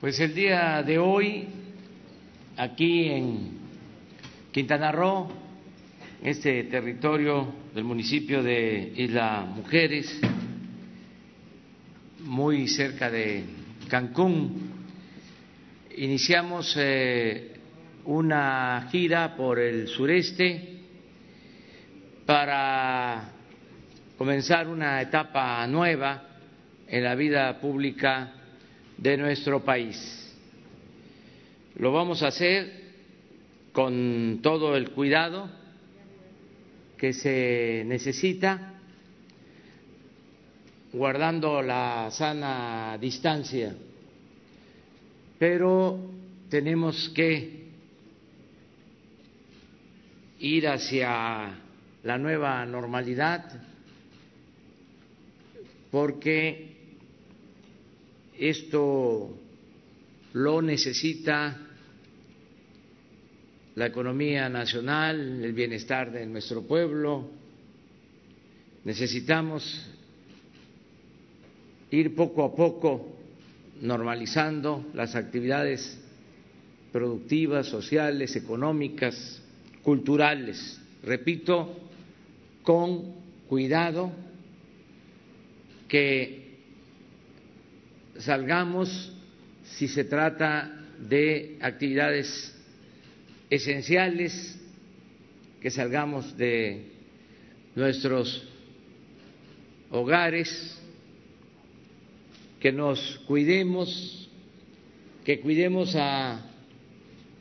Pues el día de hoy, aquí en Quintana Roo, este territorio del municipio de Isla Mujeres, muy cerca de Cancún, iniciamos eh, una gira por el sureste para comenzar una etapa nueva en la vida pública de nuestro país. Lo vamos a hacer con todo el cuidado que se necesita, guardando la sana distancia, pero tenemos que ir hacia la nueva normalidad porque esto lo necesita la economía nacional, el bienestar de nuestro pueblo. Necesitamos ir poco a poco normalizando las actividades productivas, sociales, económicas, culturales. Repito, con cuidado que salgamos si se trata de actividades esenciales, que salgamos de nuestros hogares, que nos cuidemos, que cuidemos a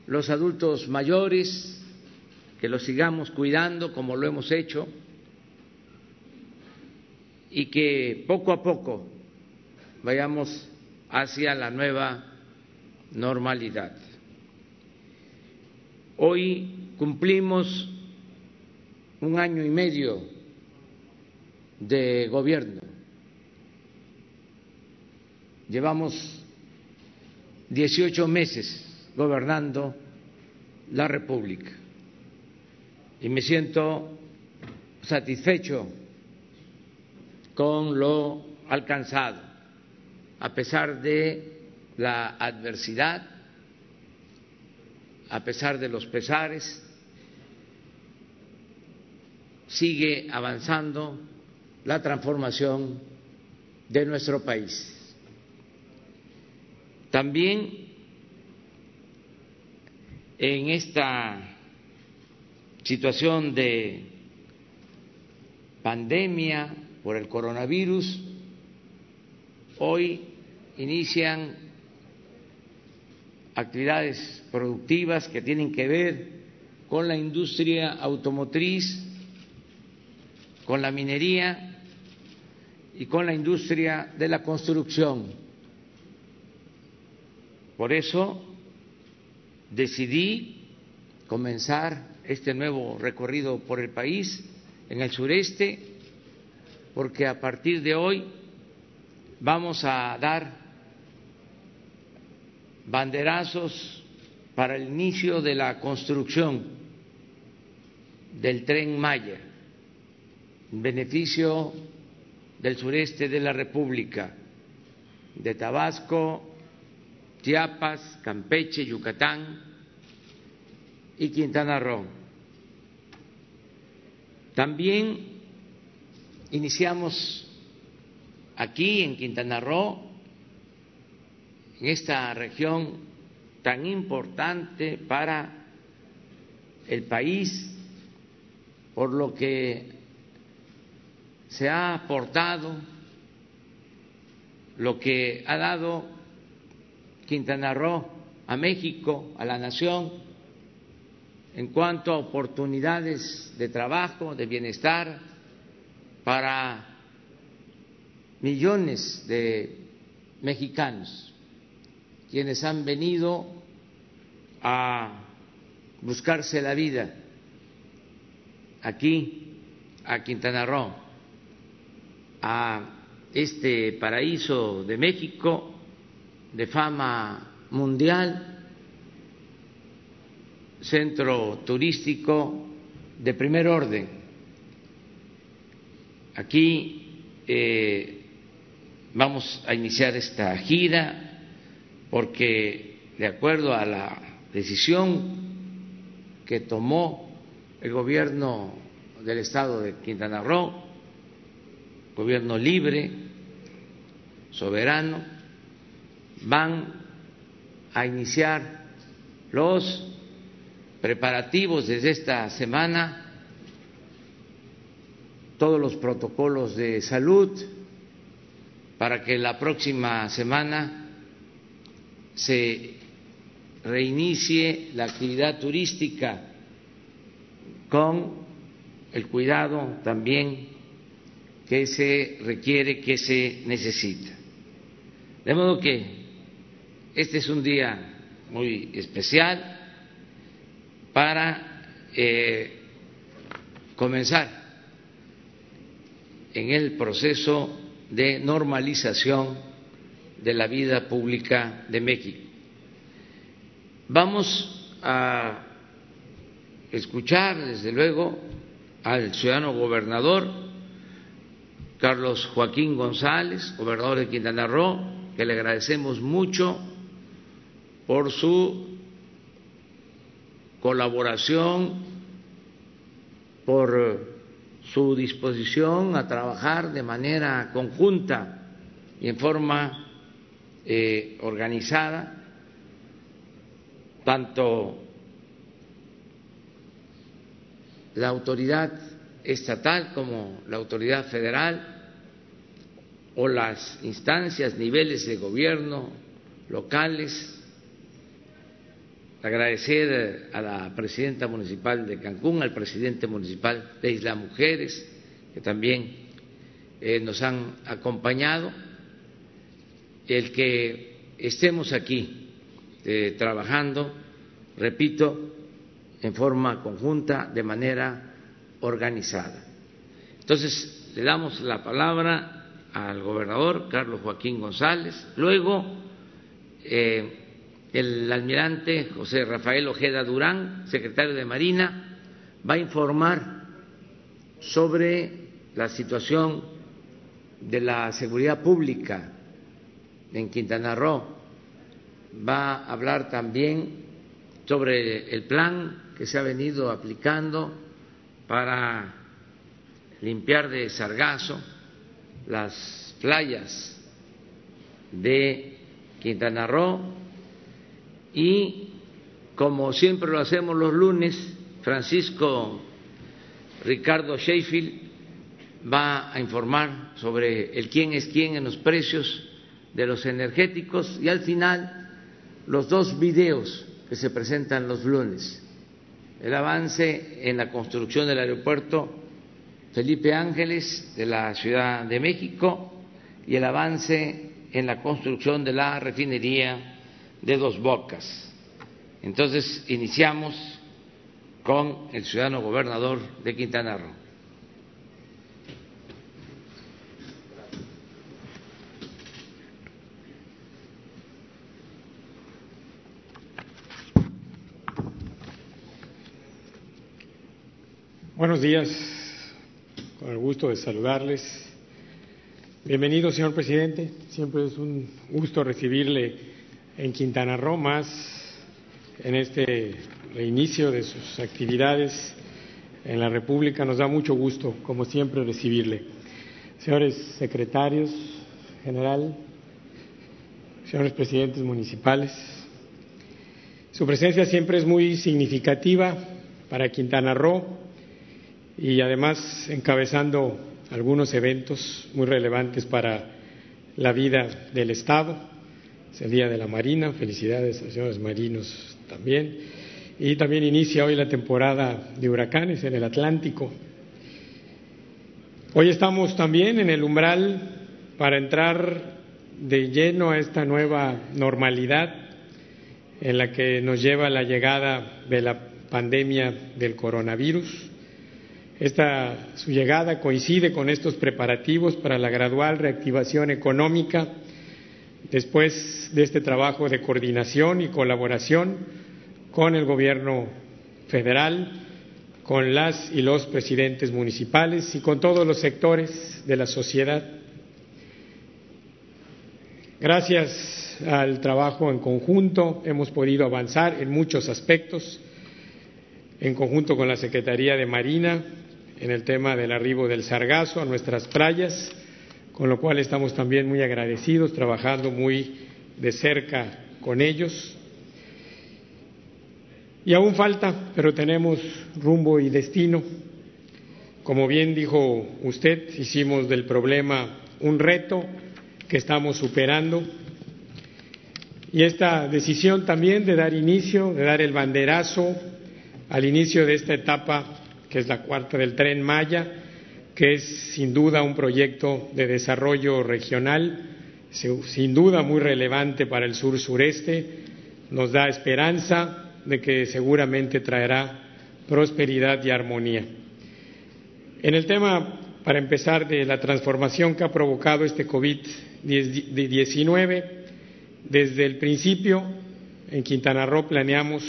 los adultos mayores, que los sigamos cuidando como lo hemos hecho y que poco a poco vayamos hacia la nueva normalidad. Hoy cumplimos un año y medio de gobierno. Llevamos 18 meses gobernando la República y me siento satisfecho con lo alcanzado a pesar de la adversidad, a pesar de los pesares, sigue avanzando la transformación de nuestro país. También en esta situación de pandemia por el coronavirus, hoy inician actividades productivas que tienen que ver con la industria automotriz, con la minería y con la industria de la construcción. Por eso decidí comenzar este nuevo recorrido por el país en el sureste, porque a partir de hoy vamos a dar banderazos para el inicio de la construcción del tren Maya, en beneficio del sureste de la República, de Tabasco, Chiapas, Campeche, Yucatán y Quintana Roo. También iniciamos aquí en Quintana Roo en esta región tan importante para el país, por lo que se ha aportado, lo que ha dado Quintana Roo a México, a la nación, en cuanto a oportunidades de trabajo, de bienestar para millones de mexicanos quienes han venido a buscarse la vida aquí, a Quintana Roo, a este paraíso de México de fama mundial, centro turístico de primer orden. Aquí eh, vamos a iniciar esta gira porque de acuerdo a la decisión que tomó el gobierno del estado de Quintana Roo, gobierno libre, soberano, van a iniciar los preparativos desde esta semana, todos los protocolos de salud para que la próxima semana se reinicie la actividad turística con el cuidado también que se requiere, que se necesita. De modo que este es un día muy especial para eh, comenzar en el proceso de normalización de la vida pública de México. Vamos a escuchar, desde luego, al ciudadano gobernador Carlos Joaquín González, gobernador de Quintana Roo, que le agradecemos mucho por su colaboración, por su disposición a trabajar de manera conjunta y en forma eh, organizada tanto la autoridad estatal como la autoridad federal o las instancias, niveles de gobierno locales. Agradecer a la presidenta municipal de Cancún, al presidente municipal de Isla Mujeres, que también eh, nos han acompañado. El que estemos aquí eh, trabajando, repito, en forma conjunta, de manera organizada. Entonces, le damos la palabra al gobernador Carlos Joaquín González, luego eh, el almirante José Rafael Ojeda Durán, secretario de Marina, va a informar sobre la situación de la seguridad pública en Quintana Roo va a hablar también sobre el plan que se ha venido aplicando para limpiar de sargazo las playas de Quintana Roo. Y como siempre lo hacemos los lunes, Francisco Ricardo Sheffield va a informar sobre el quién es quién en los precios de los energéticos y al final los dos videos que se presentan los lunes, el avance en la construcción del aeropuerto Felipe Ángeles de la Ciudad de México y el avance en la construcción de la refinería de Dos Bocas. Entonces, iniciamos con el ciudadano gobernador de Quintana Roo. Buenos días, con el gusto de saludarles. Bienvenido, señor presidente. Siempre es un gusto recibirle en Quintana Roo, más en este reinicio de sus actividades en la República. Nos da mucho gusto, como siempre, recibirle. Señores secretarios, general, señores presidentes municipales, su presencia siempre es muy significativa para Quintana Roo y además encabezando algunos eventos muy relevantes para la vida del Estado. Es el Día de la Marina, felicidades a los señores marinos también. Y también inicia hoy la temporada de huracanes en el Atlántico. Hoy estamos también en el umbral para entrar de lleno a esta nueva normalidad en la que nos lleva la llegada de la pandemia del coronavirus esta, su llegada coincide con estos preparativos para la gradual reactivación económica después de este trabajo de coordinación y colaboración con el Gobierno federal, con las y los presidentes municipales y con todos los sectores de la sociedad. Gracias al trabajo en conjunto hemos podido avanzar en muchos aspectos, en conjunto con la Secretaría de Marina, en el tema del arribo del sargazo a nuestras playas, con lo cual estamos también muy agradecidos, trabajando muy de cerca con ellos. Y aún falta, pero tenemos rumbo y destino. Como bien dijo usted, hicimos del problema un reto que estamos superando. Y esta decisión también de dar inicio, de dar el banderazo al inicio de esta etapa, que es la cuarta del tren Maya, que es sin duda un proyecto de desarrollo regional, sin duda muy relevante para el sur sureste, nos da esperanza de que seguramente traerá prosperidad y armonía. En el tema, para empezar, de la transformación que ha provocado este COVID-19, desde el principio en Quintana Roo planeamos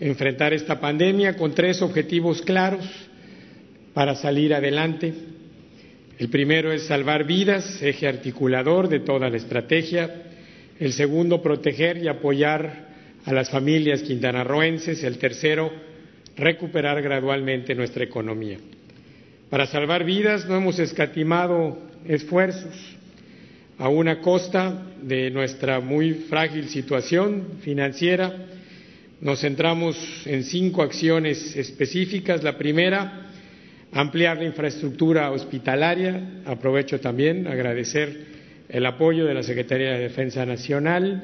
enfrentar esta pandemia con tres objetivos claros para salir adelante. El primero es salvar vidas, eje articulador de toda la estrategia. El segundo, proteger y apoyar a las familias quintanarroenses. El tercero, recuperar gradualmente nuestra economía. Para salvar vidas no hemos escatimado esfuerzos a una costa de nuestra muy frágil situación financiera. Nos centramos en cinco acciones específicas. La primera, ampliar la infraestructura hospitalaria. Aprovecho también agradecer el apoyo de la Secretaría de Defensa Nacional,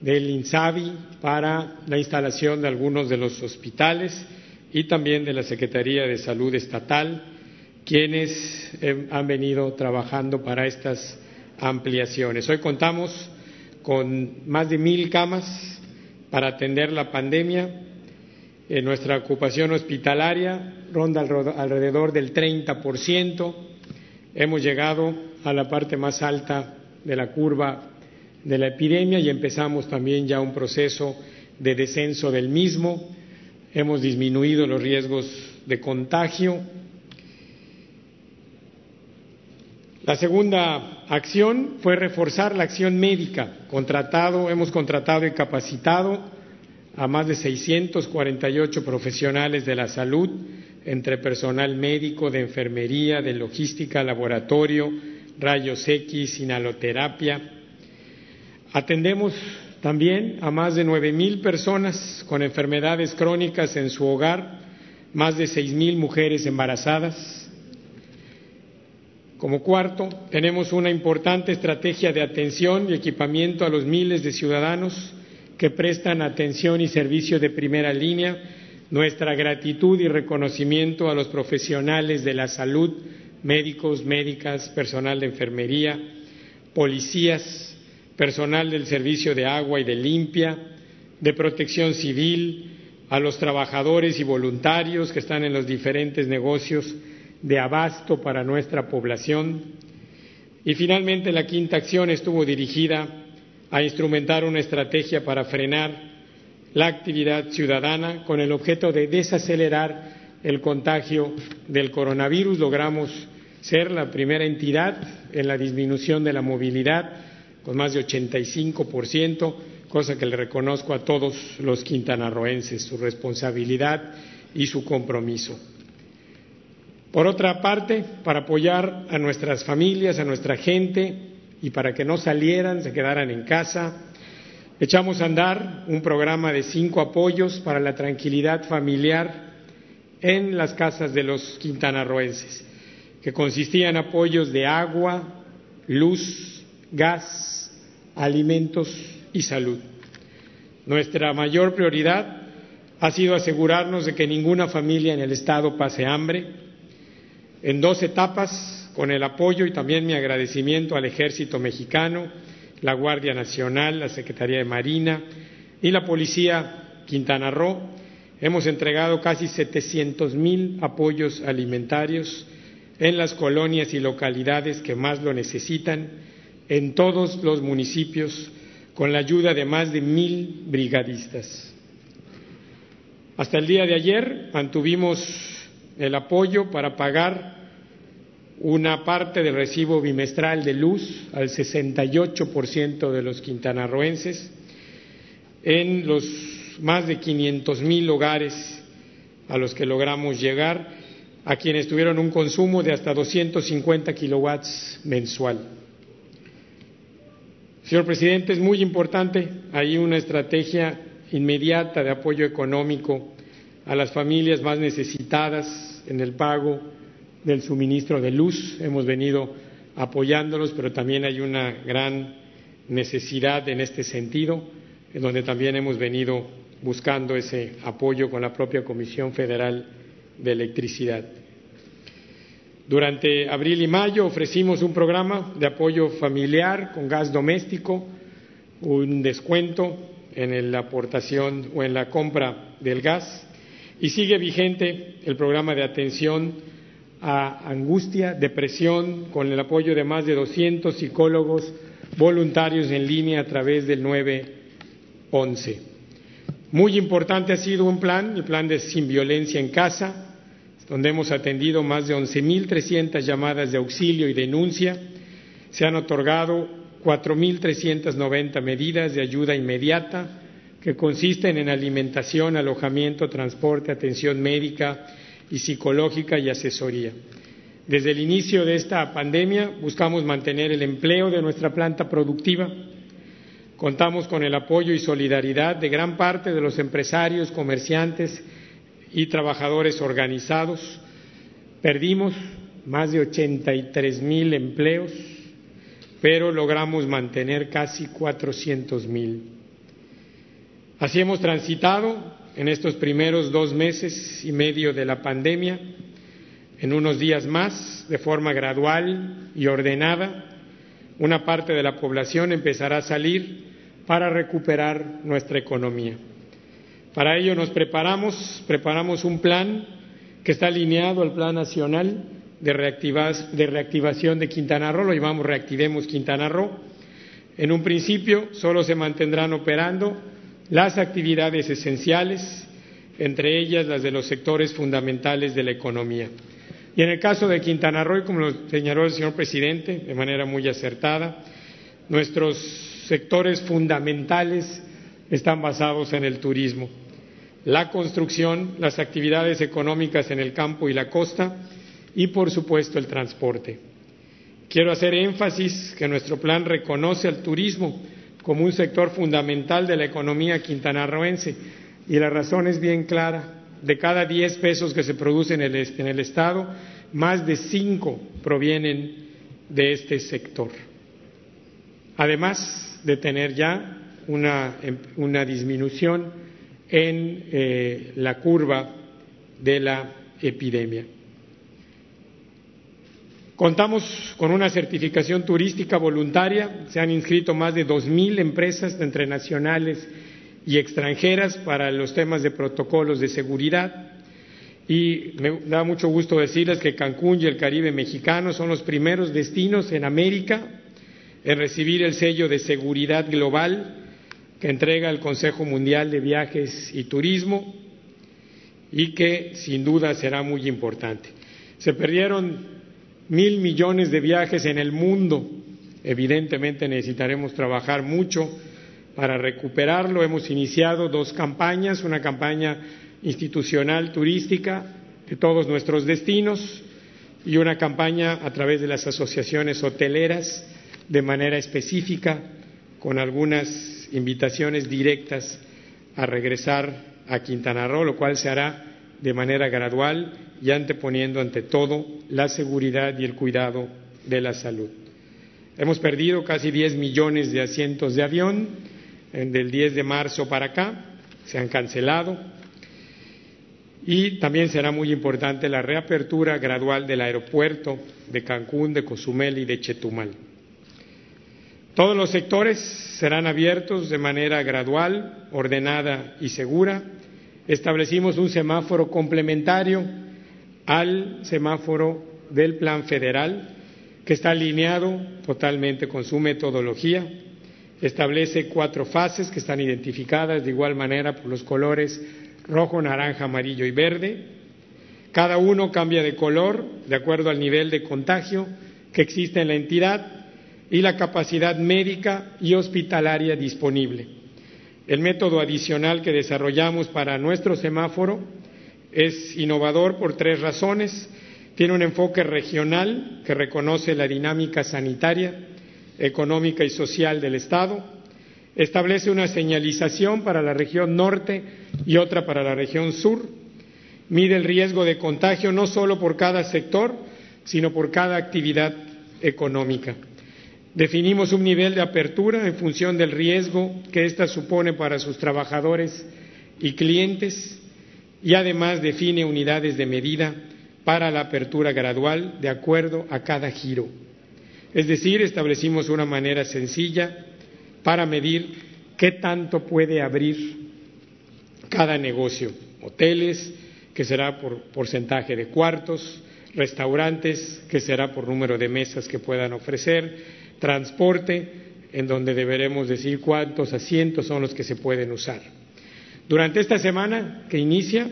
del INSABI para la instalación de algunos de los hospitales y también de la Secretaría de Salud Estatal, quienes eh, han venido trabajando para estas ampliaciones. Hoy contamos con más de mil camas para atender la pandemia nuestra ocupación hospitalaria ronda alrededor del 30%. Hemos llegado a la parte más alta de la curva de la epidemia y empezamos también ya un proceso de descenso del mismo. Hemos disminuido los riesgos de contagio. La segunda acción fue reforzar la acción médica. Contratado, hemos contratado y capacitado a más de 648 profesionales de la salud, entre personal médico, de enfermería, de logística, laboratorio, rayos X, inhaloterapia. Atendemos también a más de nueve mil personas con enfermedades crónicas en su hogar, más de seis mil mujeres embarazadas. Como cuarto, tenemos una importante estrategia de atención y equipamiento a los miles de ciudadanos que prestan atención y servicio de primera línea, nuestra gratitud y reconocimiento a los profesionales de la salud, médicos, médicas, personal de enfermería, policías, personal del servicio de agua y de limpia, de protección civil, a los trabajadores y voluntarios que están en los diferentes negocios de abasto para nuestra población. Y finalmente la quinta acción estuvo dirigida a instrumentar una estrategia para frenar la actividad ciudadana con el objeto de desacelerar el contagio del coronavirus. Logramos ser la primera entidad en la disminución de la movilidad con más de 85%, cosa que le reconozco a todos los quintanarroenses, su responsabilidad y su compromiso. Por otra parte, para apoyar a nuestras familias, a nuestra gente, y para que no salieran, se quedaran en casa. Echamos a andar un programa de cinco apoyos para la tranquilidad familiar en las casas de los quintanarroenses, que consistían en apoyos de agua, luz, gas, alimentos y salud. Nuestra mayor prioridad ha sido asegurarnos de que ninguna familia en el Estado pase hambre. En dos etapas con el apoyo y también mi agradecimiento al Ejército Mexicano, la Guardia Nacional, la Secretaría de Marina y la Policía Quintana Roo. Hemos entregado casi 700 mil apoyos alimentarios en las colonias y localidades que más lo necesitan, en todos los municipios, con la ayuda de más de mil brigadistas. Hasta el día de ayer mantuvimos el apoyo para pagar una parte del recibo bimestral de luz al 68% de los quintanarroenses en los más de 500 mil hogares a los que logramos llegar, a quienes tuvieron un consumo de hasta 250 kilowatts mensual. Señor presidente, es muy importante, hay una estrategia inmediata de apoyo económico a las familias más necesitadas en el pago del suministro de luz. Hemos venido apoyándolos, pero también hay una gran necesidad en este sentido, en donde también hemos venido buscando ese apoyo con la propia Comisión Federal de Electricidad. Durante abril y mayo ofrecimos un programa de apoyo familiar con gas doméstico, un descuento en la aportación o en la compra del gas y sigue vigente el programa de atención a angustia, depresión, con el apoyo de más de 200 psicólogos voluntarios en línea a través del 911. Muy importante ha sido un plan, el plan de Sin Violencia en Casa, donde hemos atendido más de 11.300 llamadas de auxilio y denuncia. Se han otorgado 4.390 medidas de ayuda inmediata que consisten en alimentación, alojamiento, transporte, atención médica, y psicológica y asesoría. Desde el inicio de esta pandemia buscamos mantener el empleo de nuestra planta productiva. Contamos con el apoyo y solidaridad de gran parte de los empresarios, comerciantes y trabajadores organizados. Perdimos más de 83 mil empleos, pero logramos mantener casi 400 mil. Así hemos transitado en estos primeros dos meses y medio de la pandemia, en unos días más, de forma gradual y ordenada, una parte de la población empezará a salir para recuperar nuestra economía. Para ello nos preparamos, preparamos un plan que está alineado al Plan Nacional de, de Reactivación de Quintana Roo, lo llamamos Reactivemos Quintana Roo. En un principio solo se mantendrán operando las actividades esenciales, entre ellas las de los sectores fundamentales de la economía. Y en el caso de Quintana Roo, como lo señaló el señor presidente de manera muy acertada, nuestros sectores fundamentales están basados en el turismo, la construcción, las actividades económicas en el campo y la costa y, por supuesto, el transporte. Quiero hacer énfasis que nuestro plan reconoce al turismo como un sector fundamental de la economía quintanarroense. Y la razón es bien clara. De cada 10 pesos que se producen en el, en el Estado, más de 5 provienen de este sector. Además de tener ya una, una disminución en eh, la curva de la epidemia. Contamos con una certificación turística voluntaria, se han inscrito más de 2.000 empresas entre nacionales y extranjeras para los temas de protocolos de seguridad. Y me da mucho gusto decirles que Cancún y el Caribe mexicano son los primeros destinos en América en recibir el sello de seguridad global que entrega el Consejo Mundial de Viajes y Turismo y que sin duda será muy importante. Se perdieron mil millones de viajes en el mundo. Evidentemente necesitaremos trabajar mucho para recuperarlo. Hemos iniciado dos campañas, una campaña institucional turística de todos nuestros destinos y una campaña a través de las asociaciones hoteleras de manera específica con algunas invitaciones directas a regresar a Quintana Roo, lo cual se hará de manera gradual y anteponiendo ante todo la seguridad y el cuidado de la salud. Hemos perdido casi 10 millones de asientos de avión del 10 de marzo para acá, se han cancelado y también será muy importante la reapertura gradual del aeropuerto de Cancún, de Cozumel y de Chetumal. Todos los sectores serán abiertos de manera gradual, ordenada y segura establecimos un semáforo complementario al semáforo del Plan Federal, que está alineado totalmente con su metodología. Establece cuatro fases que están identificadas de igual manera por los colores rojo, naranja, amarillo y verde, Cada uno cambia de color de acuerdo al nivel de contagio que existe en la entidad y la capacidad médica y hospitalaria disponible. El método adicional que desarrollamos para nuestro semáforo es innovador por tres razones. Tiene un enfoque regional que reconoce la dinámica sanitaria, económica y social del Estado. Establece una señalización para la región norte y otra para la región sur. Mide el riesgo de contagio no solo por cada sector, sino por cada actividad económica. Definimos un nivel de apertura en función del riesgo que ésta supone para sus trabajadores y clientes y además define unidades de medida para la apertura gradual de acuerdo a cada giro. Es decir, establecimos una manera sencilla para medir qué tanto puede abrir cada negocio. Hoteles, que será por porcentaje de cuartos, restaurantes, que será por número de mesas que puedan ofrecer, transporte, en donde deberemos decir cuántos asientos son los que se pueden usar. Durante esta semana que inicia,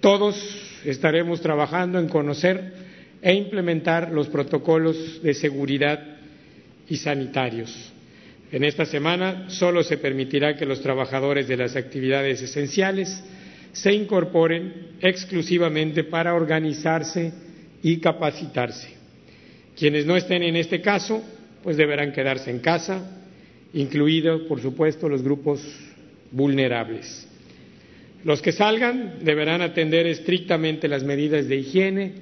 todos estaremos trabajando en conocer e implementar los protocolos de seguridad y sanitarios. En esta semana solo se permitirá que los trabajadores de las actividades esenciales se incorporen exclusivamente para organizarse y capacitarse. Quienes no estén en este caso pues deberán quedarse en casa, incluidos, por supuesto, los grupos vulnerables. Los que salgan deberán atender estrictamente las medidas de higiene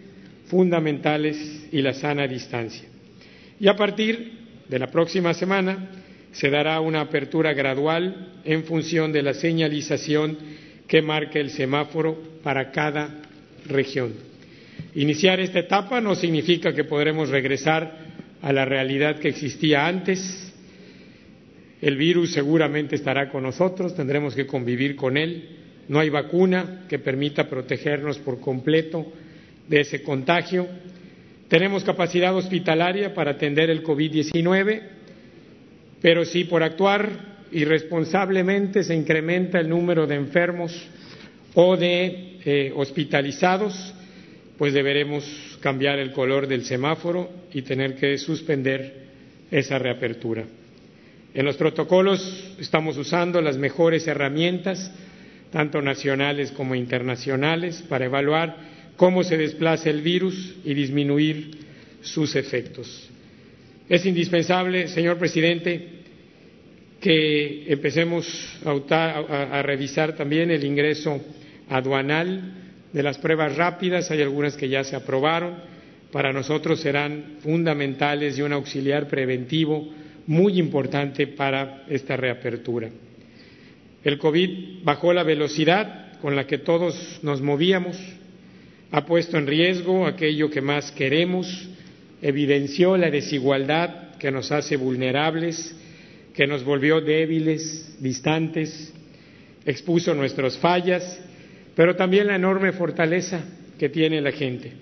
fundamentales y la sana distancia. Y a partir de la próxima semana se dará una apertura gradual en función de la señalización que marque el semáforo para cada región. Iniciar esta etapa no significa que podremos regresar a la realidad que existía antes. El virus seguramente estará con nosotros, tendremos que convivir con él. No hay vacuna que permita protegernos por completo de ese contagio. Tenemos capacidad hospitalaria para atender el COVID-19, pero si por actuar irresponsablemente se incrementa el número de enfermos o de eh, hospitalizados, pues deberemos cambiar el color del semáforo y tener que suspender esa reapertura. En los protocolos estamos usando las mejores herramientas, tanto nacionales como internacionales, para evaluar cómo se desplaza el virus y disminuir sus efectos. Es indispensable, señor presidente, que empecemos a, revisar también el ingreso aduanal de las pruebas rápidas, hay algunas que ya se aprobaron, para nosotros serán fundamentales y un auxiliar preventivo muy importante para esta reapertura. El COVID bajó la velocidad con la que todos nos movíamos, ha puesto en riesgo aquello que más queremos, evidenció la desigualdad que nos hace vulnerables, que nos volvió débiles, distantes, expuso nuestras fallas pero también la enorme fortaleza que tiene la gente.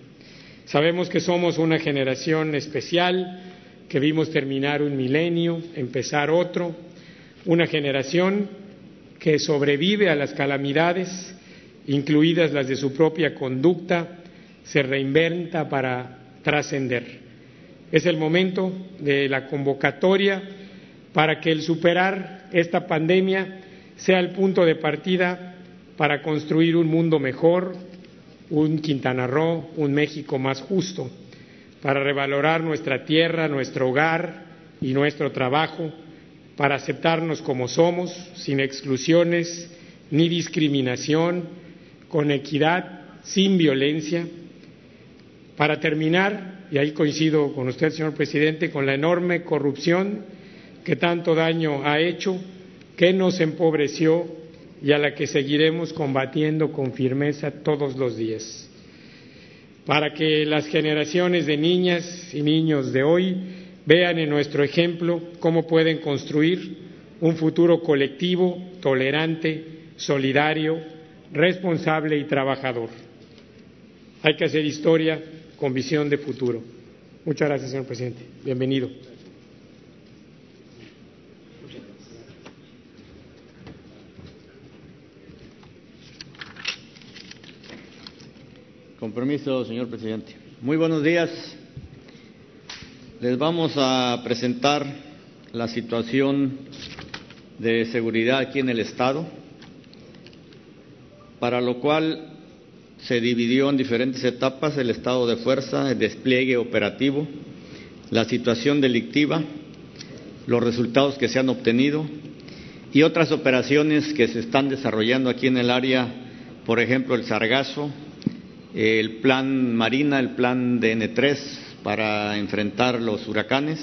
Sabemos que somos una generación especial, que vimos terminar un milenio, empezar otro, una generación que sobrevive a las calamidades, incluidas las de su propia conducta, se reinventa para trascender. Es el momento de la convocatoria para que el superar esta pandemia sea el punto de partida para construir un mundo mejor, un Quintana Roo, un México más justo, para revalorar nuestra tierra, nuestro hogar y nuestro trabajo, para aceptarnos como somos, sin exclusiones ni discriminación, con equidad, sin violencia, para terminar, y ahí coincido con usted, señor presidente, con la enorme corrupción que tanto daño ha hecho, que nos empobreció y a la que seguiremos combatiendo con firmeza todos los días, para que las generaciones de niñas y niños de hoy vean en nuestro ejemplo cómo pueden construir un futuro colectivo, tolerante, solidario, responsable y trabajador. Hay que hacer historia con visión de futuro. Muchas gracias, señor presidente. Bienvenido. Con permiso, señor presidente. Muy buenos días. Les vamos a presentar la situación de seguridad aquí en el Estado, para lo cual se dividió en diferentes etapas el estado de fuerza, el despliegue operativo, la situación delictiva, los resultados que se han obtenido y otras operaciones que se están desarrollando aquí en el área, por ejemplo, el Sargazo, el plan Marina, el plan DN3 para enfrentar los huracanes,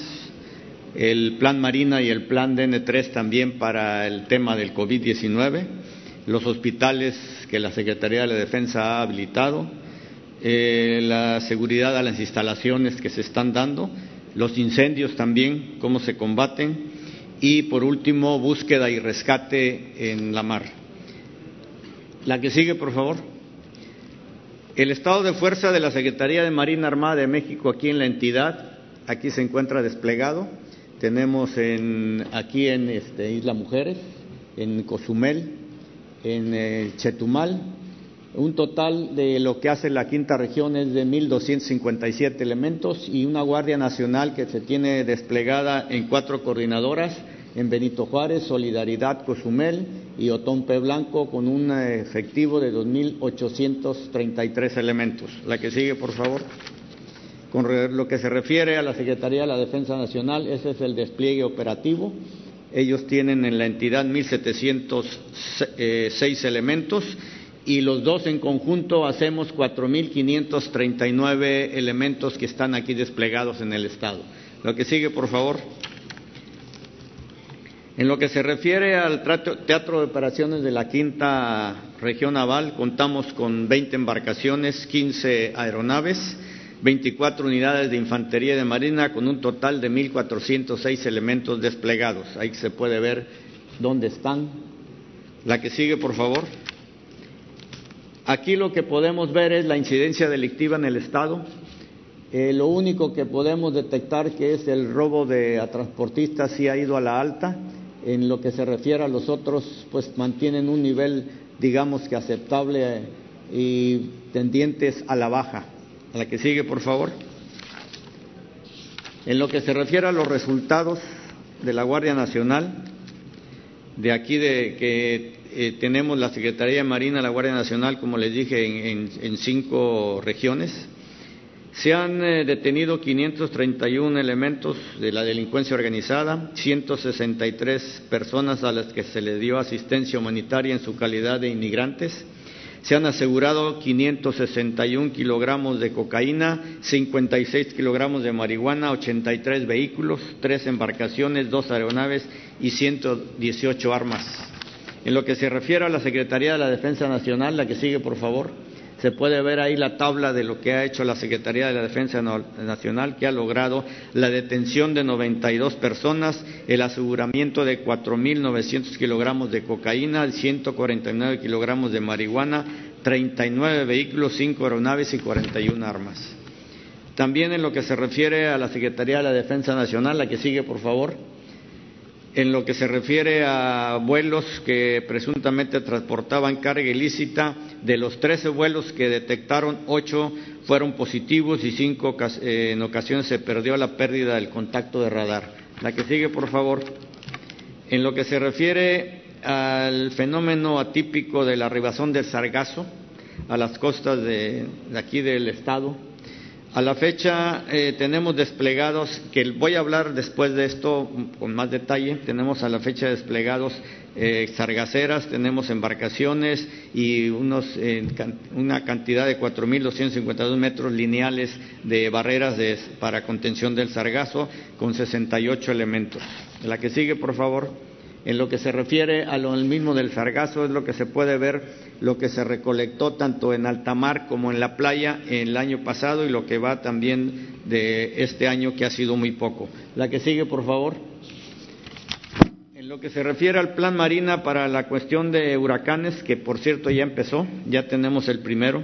el plan Marina y el plan DN3 también para el tema del COVID-19, los hospitales que la Secretaría de la Defensa ha habilitado, eh, la seguridad a las instalaciones que se están dando, los incendios también, cómo se combaten y, por último, búsqueda y rescate en la mar. La que sigue, por favor. El estado de fuerza de la Secretaría de Marina Armada de México aquí en la entidad, aquí se encuentra desplegado. Tenemos en, aquí en este, Isla Mujeres, en Cozumel, en eh, Chetumal, un total de lo que hace la quinta región es de 1.257 elementos y una Guardia Nacional que se tiene desplegada en cuatro coordinadoras en Benito Juárez, Solidaridad Cozumel y Otompe Blanco con un efectivo de 2.833 elementos. La que sigue, por favor. Con lo que se refiere a la Secretaría de la Defensa Nacional, ese es el despliegue operativo. Ellos tienen en la entidad 1.706 elementos y los dos en conjunto hacemos 4.539 elementos que están aquí desplegados en el Estado. Lo que sigue, por favor. En lo que se refiere al Teatro de Operaciones de la Quinta Región Naval, contamos con 20 embarcaciones, 15 aeronaves, 24 unidades de infantería de marina, con un total de 1.406 elementos desplegados. Ahí se puede ver dónde están. La que sigue, por favor. Aquí lo que podemos ver es la incidencia delictiva en el Estado. Eh, lo único que podemos detectar que es el robo de transportistas sí ha ido a la alta en lo que se refiere a los otros, pues mantienen un nivel, digamos que aceptable y tendientes a la baja. A la que sigue, por favor. En lo que se refiere a los resultados de la Guardia Nacional, de aquí de que eh, tenemos la Secretaría de Marina, la Guardia Nacional, como les dije, en cinco regiones, se han eh, detenido 531 elementos de la delincuencia organizada, 163 personas a las que se les dio asistencia humanitaria en su calidad de inmigrantes. Se han asegurado 561 kilogramos de cocaína, 56 kilogramos de marihuana, 83 vehículos, tres embarcaciones, dos aeronaves y 118 armas. En lo que se refiere a la Secretaría de la Defensa Nacional, la que sigue, por favor. Se puede ver ahí la tabla de lo que ha hecho la Secretaría de la Defensa Nacional, que ha logrado la detención de 92 personas, el aseguramiento de 4.900 kilogramos de cocaína, 149 kilogramos de marihuana, 39 vehículos, 5 aeronaves y 41 armas. También en lo que se refiere a la Secretaría de la Defensa Nacional, la que sigue, por favor en lo que se refiere a vuelos que presuntamente transportaban carga ilícita, de los 13 vuelos que detectaron, 8 fueron positivos y 5 eh, en ocasiones se perdió la pérdida del contacto de radar. La que sigue, por favor. En lo que se refiere al fenómeno atípico de la arribación del sargazo a las costas de aquí del Estado, a la fecha eh, tenemos desplegados, que voy a hablar después de esto con más detalle, tenemos a la fecha desplegados eh, sargaceras, tenemos embarcaciones y unos, una cantidad de 4.252 metros lineales de barreras para contención del sargazo con 68 elementos. La que sigue, por favor. En lo que se refiere a lo mismo del sargazo, es lo que se puede ver, lo que se recolectó tanto en alta mar como en la playa el año pasado y lo que va también de este año, que ha sido muy poco. La que sigue, por favor. En lo que se refiere al plan Marina para la cuestión de huracanes, que por cierto ya empezó, ya tenemos el primero.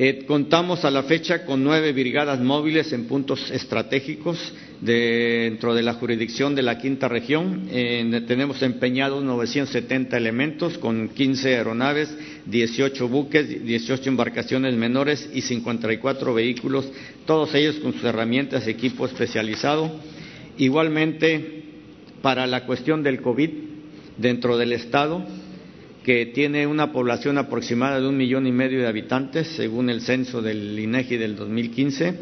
Eh, contamos a la fecha con nueve brigadas móviles en puntos estratégicos dentro de la jurisdicción de la quinta región. tenemos empeñados 970 elementos con 15 aeronaves, 18 buques, 18 embarcaciones menores y 54 vehículos, todos ellos con sus herramientas y equipo especializado. Igualmente, para la cuestión del COVID dentro del Estado, que tiene una población aproximada de un millón y medio de habitantes, según el censo del INEGI del 2015,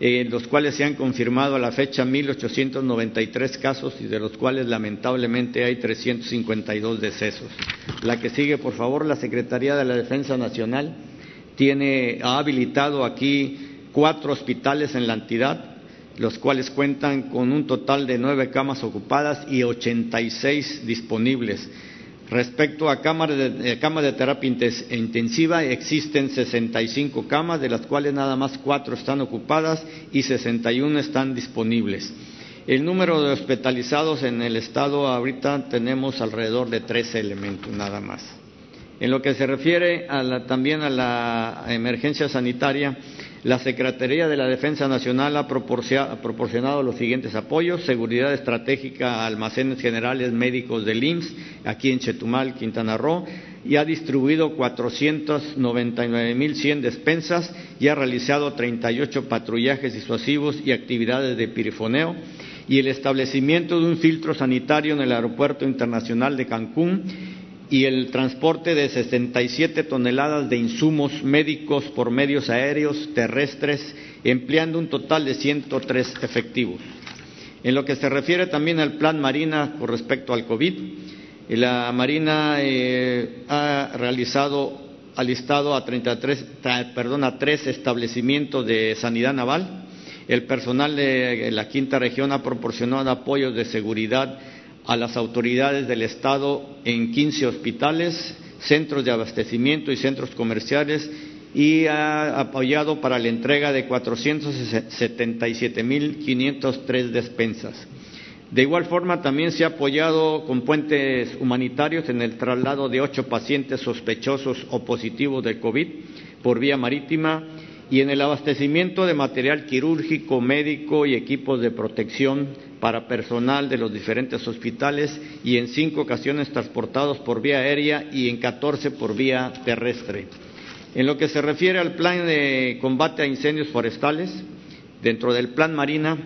en los cuales se han confirmado a la fecha 1.893 casos y de los cuales lamentablemente hay 352 decesos. La que sigue, por favor, la Secretaría de la Defensa Nacional tiene, ha habilitado aquí cuatro hospitales en la entidad, los cuales cuentan con un total de nueve camas ocupadas y 86 disponibles Respecto a camas de, de terapia intensiva, existen 65 camas, de las cuales nada más cuatro están ocupadas y 61 están disponibles. El número de hospitalizados en el estado ahorita tenemos alrededor de 13 elementos nada más. En lo que se refiere también a la emergencia sanitaria, la Secretaría de la Defensa Nacional ha proporcionado los siguientes apoyos: seguridad estratégica almacenes generales médicos del IMSS, aquí en Chetumal, Quintana Roo, y ha distribuido 499.100 despensas y ha realizado 38 patrullajes disuasivos y actividades de pirifoneo. Y el establecimiento de un filtro sanitario en el Aeropuerto Internacional de Cancún y el transporte de 67 toneladas de insumos médicos por medios aéreos, terrestres, empleando un total de 103 efectivos. En lo que se refiere también al plan Marina con respecto al COVID, la Marina eh, ha realizado, ha listado a, 33, perdón, a tres establecimientos de sanidad naval. El personal de la quinta región ha proporcionado apoyos de seguridad a las autoridades del Estado en 15 hospitales, centros de abastecimiento y centros comerciales y ha apoyado para la entrega de 477.503 despensas. De igual forma, también se ha apoyado con puentes humanitarios en el traslado de ocho pacientes sospechosos o positivos de COVID por vía marítima y en el abastecimiento de material quirúrgico, médico y equipos de protección para personal de los diferentes hospitales y en cinco ocasiones transportados por vía aérea y en catorce por vía terrestre. En lo que se refiere al plan de combate a incendios forestales, dentro del plan Marina,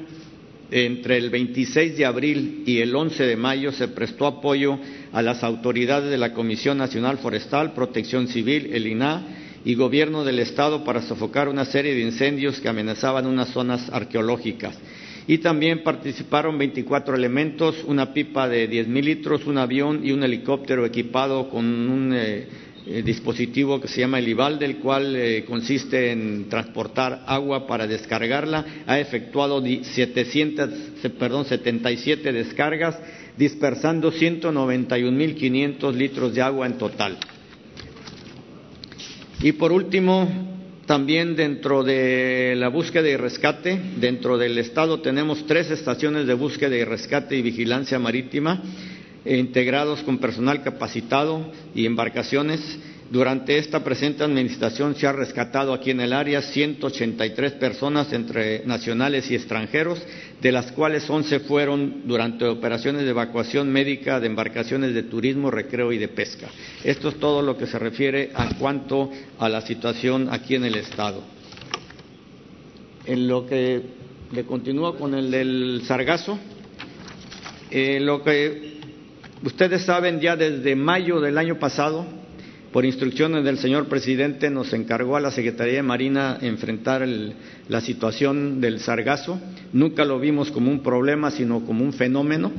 entre el 26 de abril y el 11 de mayo se prestó apoyo a las autoridades de la Comisión Nacional Forestal, Protección Civil, el INAH y Gobierno del Estado para sofocar una serie de incendios que amenazaban unas zonas arqueológicas y también participaron 24 elementos, una pipa de 10 mil litros, un avión y un helicóptero equipado con un eh, eh, dispositivo que se llama el IVAL, del cual eh, consiste en transportar agua para descargarla. Ha efectuado 700, perdón, 77 descargas, dispersando 191.500 litros de agua en total. Y por último, también dentro de la búsqueda y rescate, dentro del Estado tenemos tres estaciones de búsqueda y rescate y vigilancia marítima eh, integrados con personal capacitado y embarcaciones durante esta presente administración se ha rescatado aquí en el área 183 personas entre nacionales y extranjeros, de las cuales 11 fueron durante operaciones de evacuación médica de embarcaciones de turismo, recreo y de pesca. Esto es todo lo que se refiere a cuanto a la situación aquí en el Estado. En lo que le continúo con el del sargazo, eh, lo que ustedes saben ya desde mayo del año pasado, por instrucciones del señor presidente nos encargó a la Secretaría de Marina enfrentar la situación del sargazo. Nunca lo vimos como un problema, sino como un fenómeno.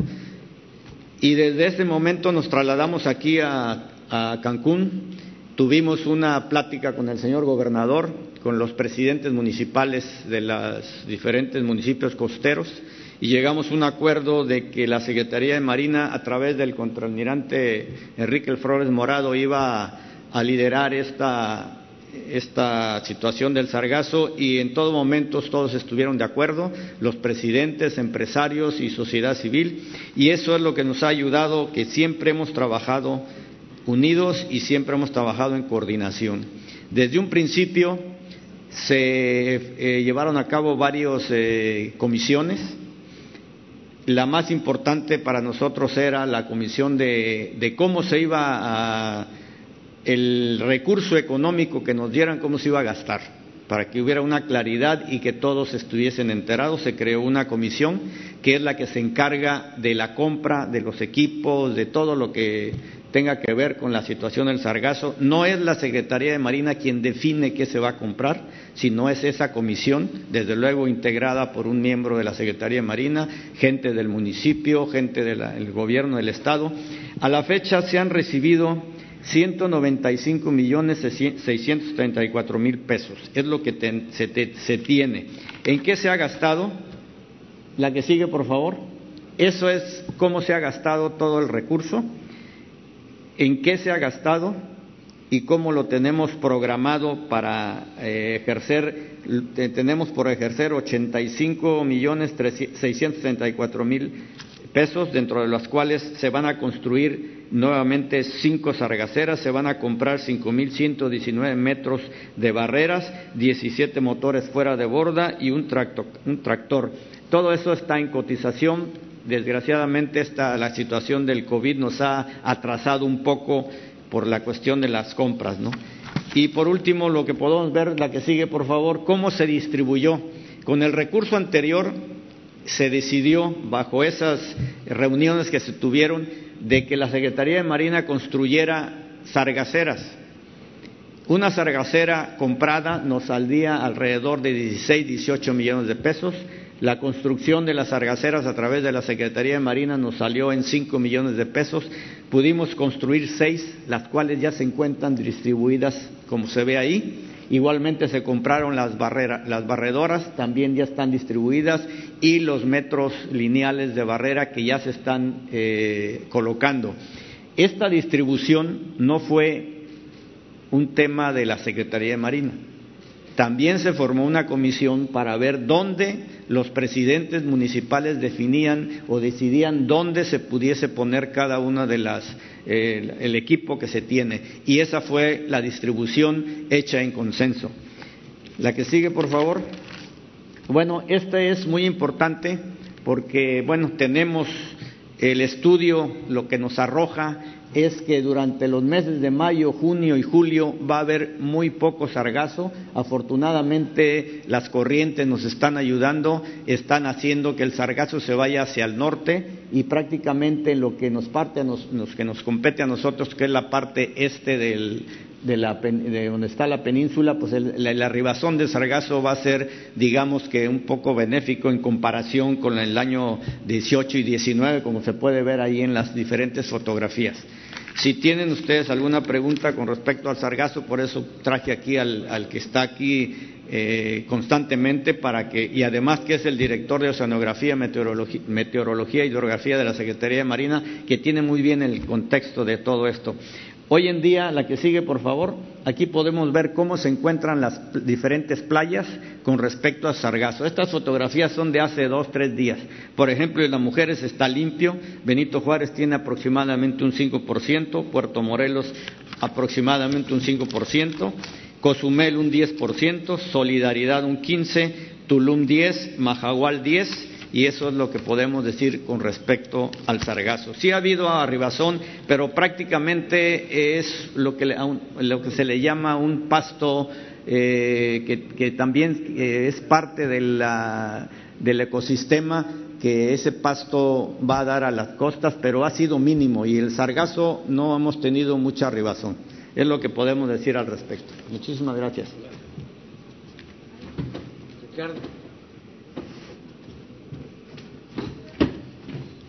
Y desde ese momento nos trasladamos aquí a, a Cancún. Tuvimos una plática con el señor gobernador, con los presidentes municipales de los diferentes municipios costeros y llegamos a un acuerdo de que la Secretaría de Marina, a través del contraalmirante Enrique Flores Morado, iba a liderar esta, esta situación del sargazo y en todo momento todos estuvieron de acuerdo, los presidentes, empresarios y sociedad civil, y eso es lo que nos ha ayudado, que siempre hemos trabajado unidos y siempre hemos trabajado en coordinación. Desde un principio se eh, llevaron a cabo varias eh, comisiones. La más importante para nosotros era la comisión de, de cómo se iba a el recurso económico que nos dieran, cómo se iba a gastar, para que hubiera una claridad y que todos estuviesen enterados. Se creó una comisión que es la que se encarga de la compra de los equipos, de todo lo que tenga que ver con la situación del sargazo. No es la Secretaría de Marina quien define qué se va a comprar, sino es esa comisión, desde luego integrada por un miembro de la Secretaría de Marina, gente del municipio, gente del gobierno del Estado. A la fecha se han recibido 195 millones 634 mil pesos. Es lo que se, tiene. ¿En qué se ha gastado? La que sigue, por favor. Eso es cómo se ha gastado todo el recurso, en qué se ha gastado y cómo lo tenemos programado para eh, ejercer. Tenemos por ejercer 85 millones 634 mil pesos, dentro de las cuales se van a construir nuevamente cinco sargaceras, se van a comprar 5.119 metros de barreras, 17 motores fuera de borda y un tractor. Un tractor. Todo eso está en cotización. Desgraciadamente esta, la situación del COVID nos ha atrasado un poco por la cuestión de las compras. ¿no? Y por último, lo que podemos ver, la que sigue, por favor, cómo se distribuyó. Con el recurso anterior se decidió, bajo esas reuniones que se tuvieron, de que la Secretaría de Marina construyera sargaceras. Una sargacera comprada nos saldría alrededor de 16, 18 millones de pesos. La construcción de las sargaceras a través de la Secretaría de Marina nos salió en 5 millones de pesos. Pudimos construir seis, las cuales ya se encuentran distribuidas, como se ve ahí. Igualmente se compraron las, las barredoras, también ya están distribuidas, y los metros lineales de barrera que ya se están eh, colocando. Esta distribución no fue un tema de la Secretaría de Marina. También se formó una comisión para ver dónde los presidentes municipales definían o decidían dónde se pudiese poner cada una de las eh, el equipo que se tiene y esa fue la distribución hecha en consenso. La que sigue, por favor. Bueno, esta es muy importante porque bueno, tenemos el estudio lo que nos arroja es que durante los meses de mayo, junio y julio va a haber muy poco sargazo. Afortunadamente las corrientes nos están ayudando, están haciendo que el sargazo se vaya hacia el norte y prácticamente lo que nos parte, que nos compete a nosotros, que es la parte este de, la, de donde está la península, pues el, la, arribazón de sargazo va a ser, digamos que un poco benéfico en comparación con el año 18 y 19, como se puede ver ahí en las diferentes fotografías. Si tienen ustedes alguna pregunta con respecto al sargazo, por eso traje aquí al, que está aquí eh, constantemente para que, y además que es el director de Oceanografía, Meteorología, Meteorología y Hidrografía de la Secretaría de Marina, que tiene muy bien el contexto de todo esto. Hoy en día, la que sigue, por favor, aquí podemos ver cómo se encuentran las diferentes playas con respecto a sargazo. Estas fotografías son de hace dos, tres días. Por ejemplo, en las mujeres está limpio, Benito Juárez tiene aproximadamente un 5%, Puerto Morelos aproximadamente un 5%, Cozumel un 10%, Solidaridad un 15%, Tulum 10%, Majagual 10%, y eso es lo que podemos decir con respecto al sargazo. Sí ha habido arribazón, pero prácticamente es lo que, lo que se le llama un pasto eh, que, también eh, es parte del ecosistema que ese pasto va a dar a las costas, pero ha sido mínimo y el sargazo no hemos tenido mucha arribazón. Es lo que podemos decir al respecto. Muchísimas gracias.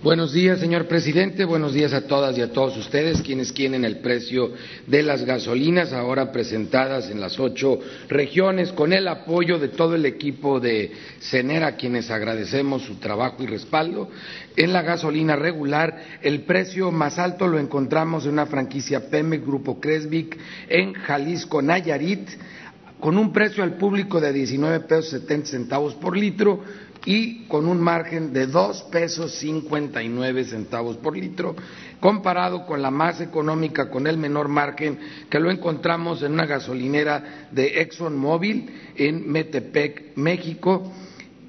Buenos días, señor presidente. Buenos días a todas y a todos ustedes, quienes quieren el precio de las gasolinas, ahora presentadas en las ocho regiones, con el apoyo de todo el equipo de CENER, a quienes agradecemos su trabajo y respaldo. En la gasolina regular, el precio más alto lo encontramos en una franquicia Pemex Grupo Cresvic en Jalisco, Nayarit con un precio al público de 19 pesos 70 centavos por litro y con un margen de 2 pesos 59 centavos por litro, comparado con la más económica con el menor margen que lo encontramos en una gasolinera de ExxonMobil en Metepec, México,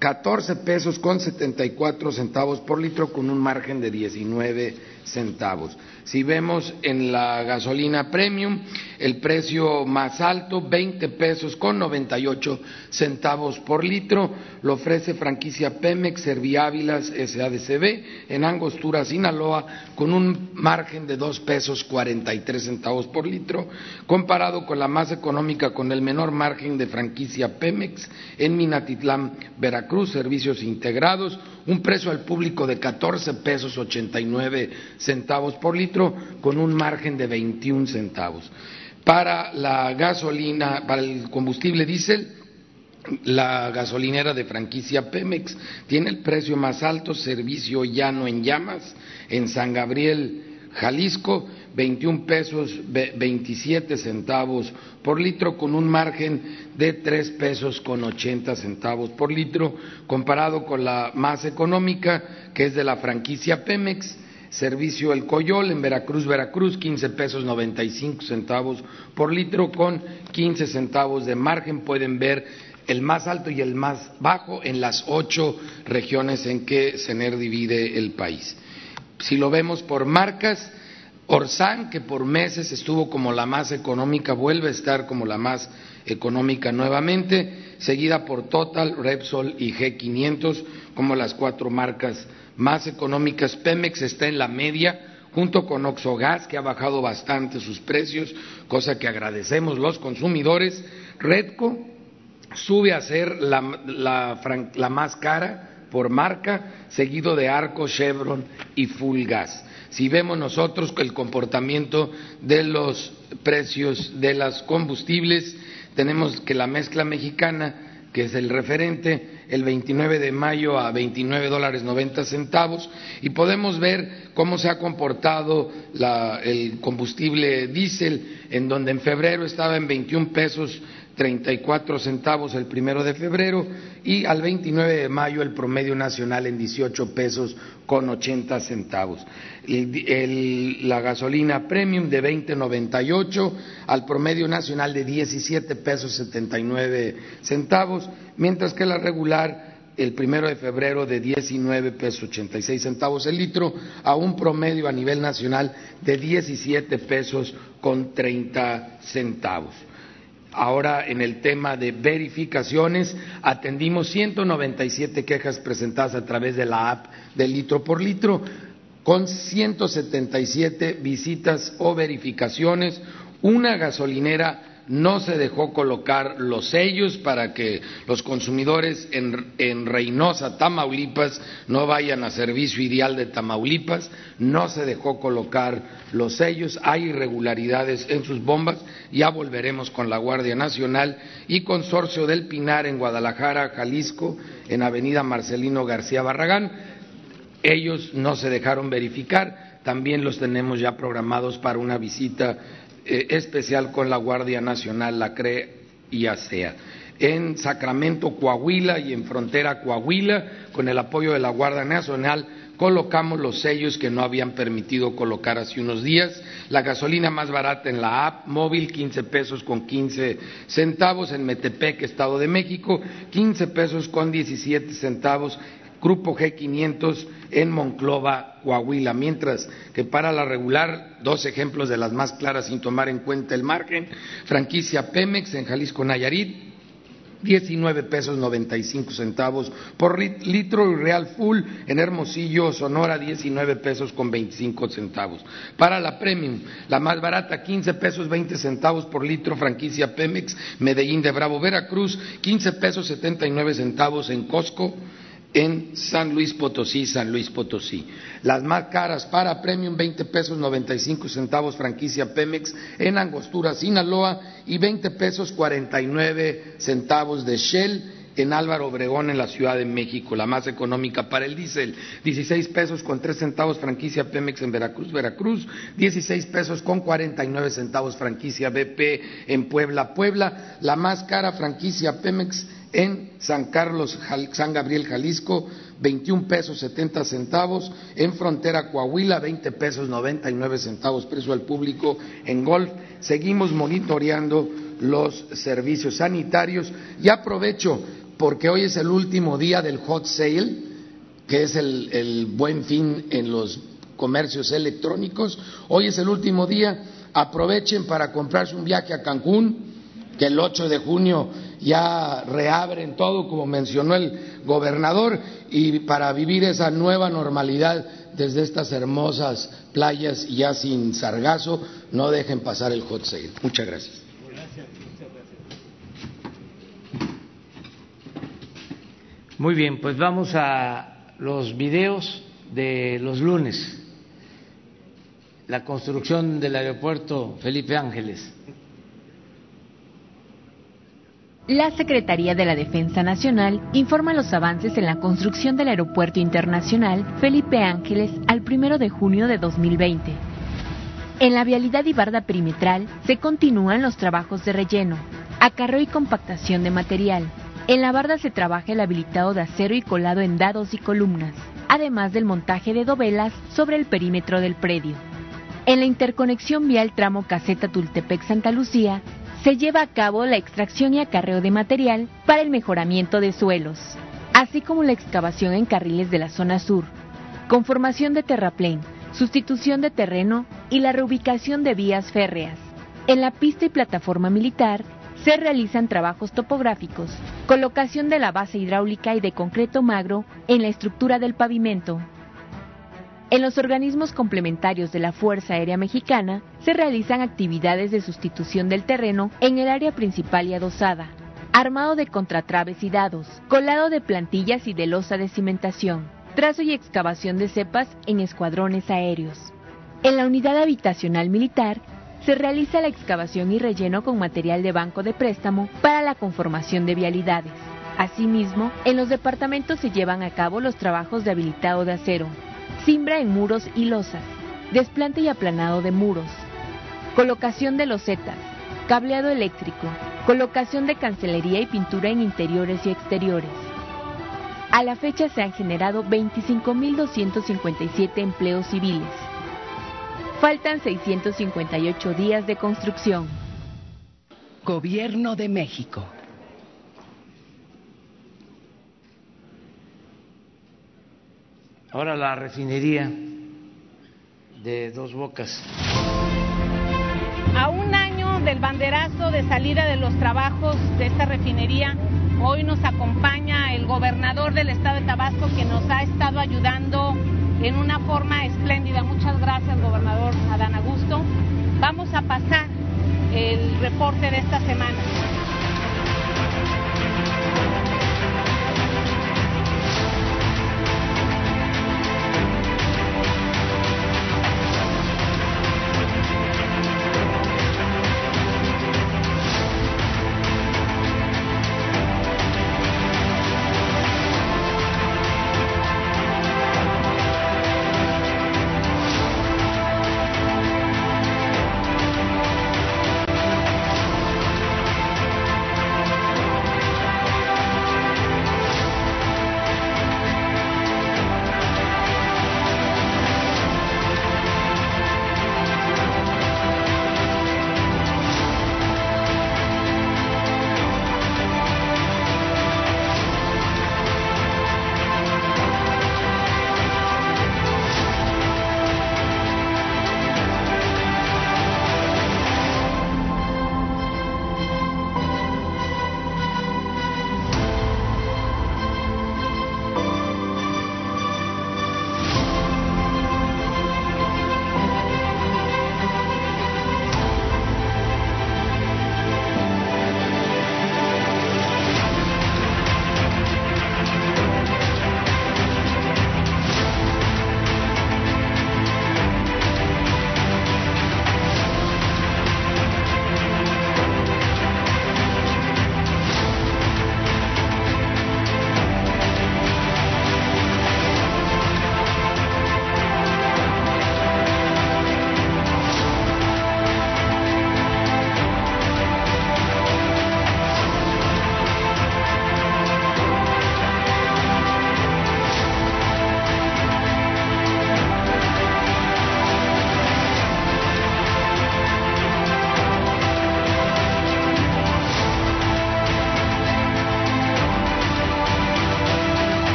14 pesos con 74 centavos por litro con un margen de 19 centavos. Si vemos en la gasolina premium, el precio más alto, 20 pesos con 98 centavos por litro, lo ofrece franquicia Pemex Serviávilas SADCB en Angostura, Sinaloa, con un margen de 2 pesos 43 centavos por litro, comparado con la más económica con el menor margen de franquicia Pemex en Minatitlán, Veracruz, servicios integrados, un precio al público de 14 pesos 89 centavos por litro con un margen de 21 centavos. Para la gasolina, para el combustible diésel, la gasolinera de franquicia Pemex. Tiene el precio más alto, servicio llano en llamas, en San Gabriel, Jalisco, 21 pesos 27 centavos por litro con un margen de 3 pesos con 80 centavos por litro, comparado con la más económica, que es de la franquicia Pemex, servicio El Coyol en Veracruz, Veracruz, 15 pesos 95 centavos por litro con 15 centavos de margen. Pueden ver el más alto y el más bajo en las ocho regiones en que CENER divide el país. Si lo vemos por marcas, Orsan, que por meses estuvo como la más económica, vuelve a estar como la más económica nuevamente, seguida por Total, Repsol y G500 como las cuatro marcas más económicas. Pemex está en la media junto con Oxogas, que ha bajado bastante sus precios, cosa que agradecemos los consumidores. Redco sube a ser la, la más cara por marca, seguido de Arco, Chevron y Full Gas. Si vemos nosotros el comportamiento de los precios de los combustibles, tenemos que la mezcla mexicana, que es el referente, el 29 de mayo a 29 dólares 90 centavos y podemos ver cómo se ha comportado el combustible diésel, en donde en febrero estaba en 21 pesos 34 centavos el primero de febrero y al 29 de mayo el promedio nacional en 18 pesos con 80 centavos. la gasolina premium de 20.98 al promedio nacional de 17 pesos 79 centavos, mientras que la regular el primero de febrero de 19 pesos 86 centavos el litro a un promedio a nivel nacional de 17 pesos con 30 centavos. Ahora, en el tema de verificaciones, atendimos 197 quejas presentadas a través de la app de litro por litro, con 177 visitas o verificaciones, una gasolinera no se dejó colocar los sellos para que los consumidores en, Reynosa, Tamaulipas, no vayan a servicio ideal de Tamaulipas, no se dejó colocar los sellos, hay irregularidades en sus bombas, ya volveremos con la Guardia Nacional y Consorcio del Pinar en Guadalajara, Jalisco, en Avenida Marcelino García Barragán, ellos no se dejaron verificar, también los tenemos ya programados para una visita eh, especial con la Guardia Nacional, la CRE y ASEA. En Sacramento, Coahuila y en Frontera, Coahuila, con el apoyo de la Guardia Nacional, colocamos los sellos que no habían permitido colocar hace unos días. La gasolina más barata en la app móvil, 15 pesos con 15 centavos. En Metepec, Estado de México, 15 pesos con 17 centavos. Grupo G500 en Monclova, Coahuila, mientras que para la regular, dos ejemplos de las más claras sin tomar en cuenta el margen, franquicia Pemex en Jalisco Nayarit, 19 pesos 95 centavos. Por litro y Real Full en Hermosillo, Sonora, 19 pesos con 25 centavos. Para la Premium, la más barata, 15 pesos 20 centavos por litro, franquicia Pemex, Medellín de Bravo, Veracruz, 15 pesos 79 centavos en Costco, en San Luis Potosí, San Luis Potosí. Las más caras para Premium, 20 pesos 95 centavos franquicia Pemex. En Angostura, Sinaloa y 20 pesos 49 centavos de Shell. En Álvaro Obregón, en la Ciudad de México, la más económica para el diésel, 16 pesos con 3 centavos franquicia Pemex en Veracruz, Veracruz, 16 pesos con 49 centavos franquicia BP en Puebla, Puebla, la más cara franquicia Pemex en San Carlos, San Gabriel, Jalisco, 21 pesos 70 centavos, en Frontera Coahuila, 20 pesos 99 centavos precio al público, en Golf seguimos monitoreando los servicios sanitarios y aprovecho porque hoy es el último día del hot sale, que es el, buen fin en los comercios electrónicos. Hoy es el último día. Aprovechen para comprarse un viaje a Cancún, que el 8 de junio ya reabren todo, como mencionó el gobernador, y para vivir esa nueva normalidad desde estas hermosas playas ya sin sargazo, no dejen pasar el hot sale. Muchas gracias. Muy bien, pues vamos a los videos de los lunes. La construcción del aeropuerto Felipe Ángeles. La Secretaría de la Defensa Nacional informa los avances en la construcción del Aeropuerto Internacional Felipe Ángeles al 1 de junio de 2020. En la vialidad y barda perimetral se continúan los trabajos de relleno, acarreo y compactación de material, en la barda se trabaja el habilitado de acero y colado en dados y columnas, además del montaje de dovelas sobre el perímetro del predio. En la interconexión vial tramo Caseta Tultepec-Santa Lucía, se lleva a cabo la extracción y acarreo de material para el mejoramiento de suelos, así como la excavación en carriles de la zona sur, conformación de terraplén, sustitución de terreno y la reubicación de vías férreas. En la pista y plataforma militar se realizan trabajos topográficos, colocación de la base hidráulica y de concreto magro en la estructura del pavimento. En los organismos complementarios de la Fuerza Aérea Mexicana se realizan actividades de sustitución del terreno en el área principal y adosada, armado de contratraves y dados, colado de plantillas y de losa de cimentación, trazo y excavación de cepas en escuadrones aéreos. En la unidad habitacional militar se realiza la excavación y relleno con material de banco de préstamo para la conformación de vialidades. Asimismo, en los departamentos se llevan a cabo los trabajos de habilitado de acero, simbra en muros y losas, desplante y aplanado de muros, colocación de losetas, cableado eléctrico, colocación de cancelería y pintura en interiores y exteriores. A la fecha se han generado 25.257 empleos civiles, Faltan 658 días de construcción. Gobierno de México. Ahora la refinería de Dos Bocas. A un año del banderazo de salida de los trabajos de esta refinería, hoy nos acompaña el gobernador del estado de Tabasco que nos ha estado ayudando en una forma espléndida. Muchas gracias, gobernador Adán Augusto. Vamos a pasar el reporte de esta semana.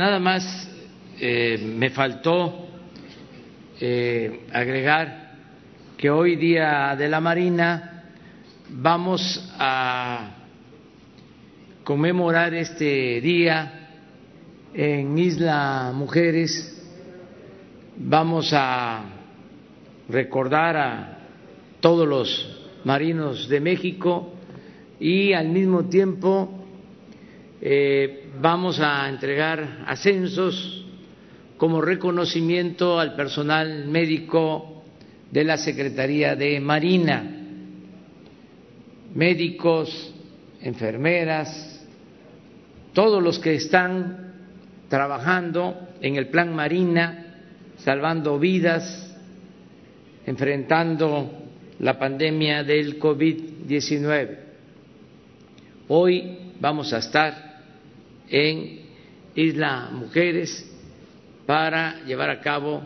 Nada más eh, me faltó eh, agregar que hoy día de la Marina vamos a conmemorar este día en Isla Mujeres, vamos a recordar a todos los marinos de México y al mismo tiempo eh, vamos a entregar ascensos como reconocimiento al personal médico de la Secretaría de Marina, médicos, enfermeras, todos los que están trabajando en el plan Marina, salvando vidas, enfrentando la pandemia del COVID-19. Hoy vamos a estar en Isla Mujeres para llevar a cabo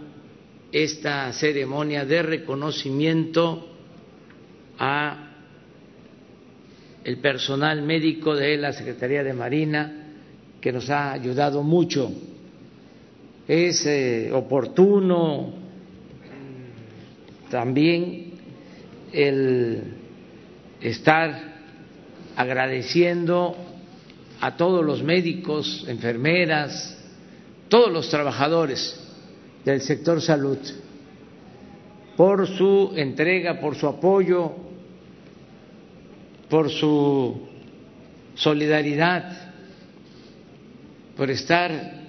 esta ceremonia de reconocimiento a el personal médico de la Secretaría de Marina que nos ha ayudado mucho. Es eh, oportuno también el estar agradeciendo a todos los médicos, enfermeras, todos los trabajadores del sector salud por su entrega, por su apoyo, por su solidaridad, por estar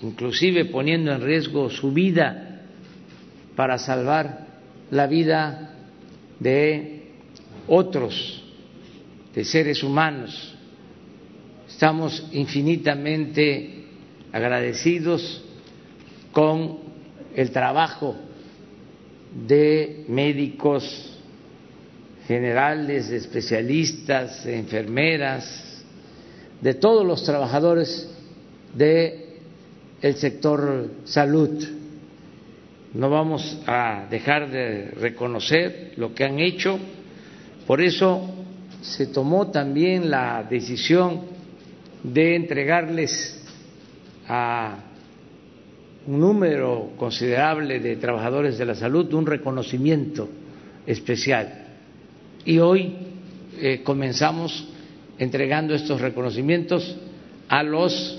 inclusive poniendo en riesgo su vida para salvar la vida de otros, de seres humanos. Estamos infinitamente agradecidos con el trabajo de médicos generales, especialistas, enfermeras, de todos los trabajadores del sector salud. No vamos a dejar de reconocer lo que han hecho, por eso se tomó también la decisión de entregarles a un número considerable de trabajadores de la salud un reconocimiento especial. Y hoy eh, comenzamos entregando estos reconocimientos a los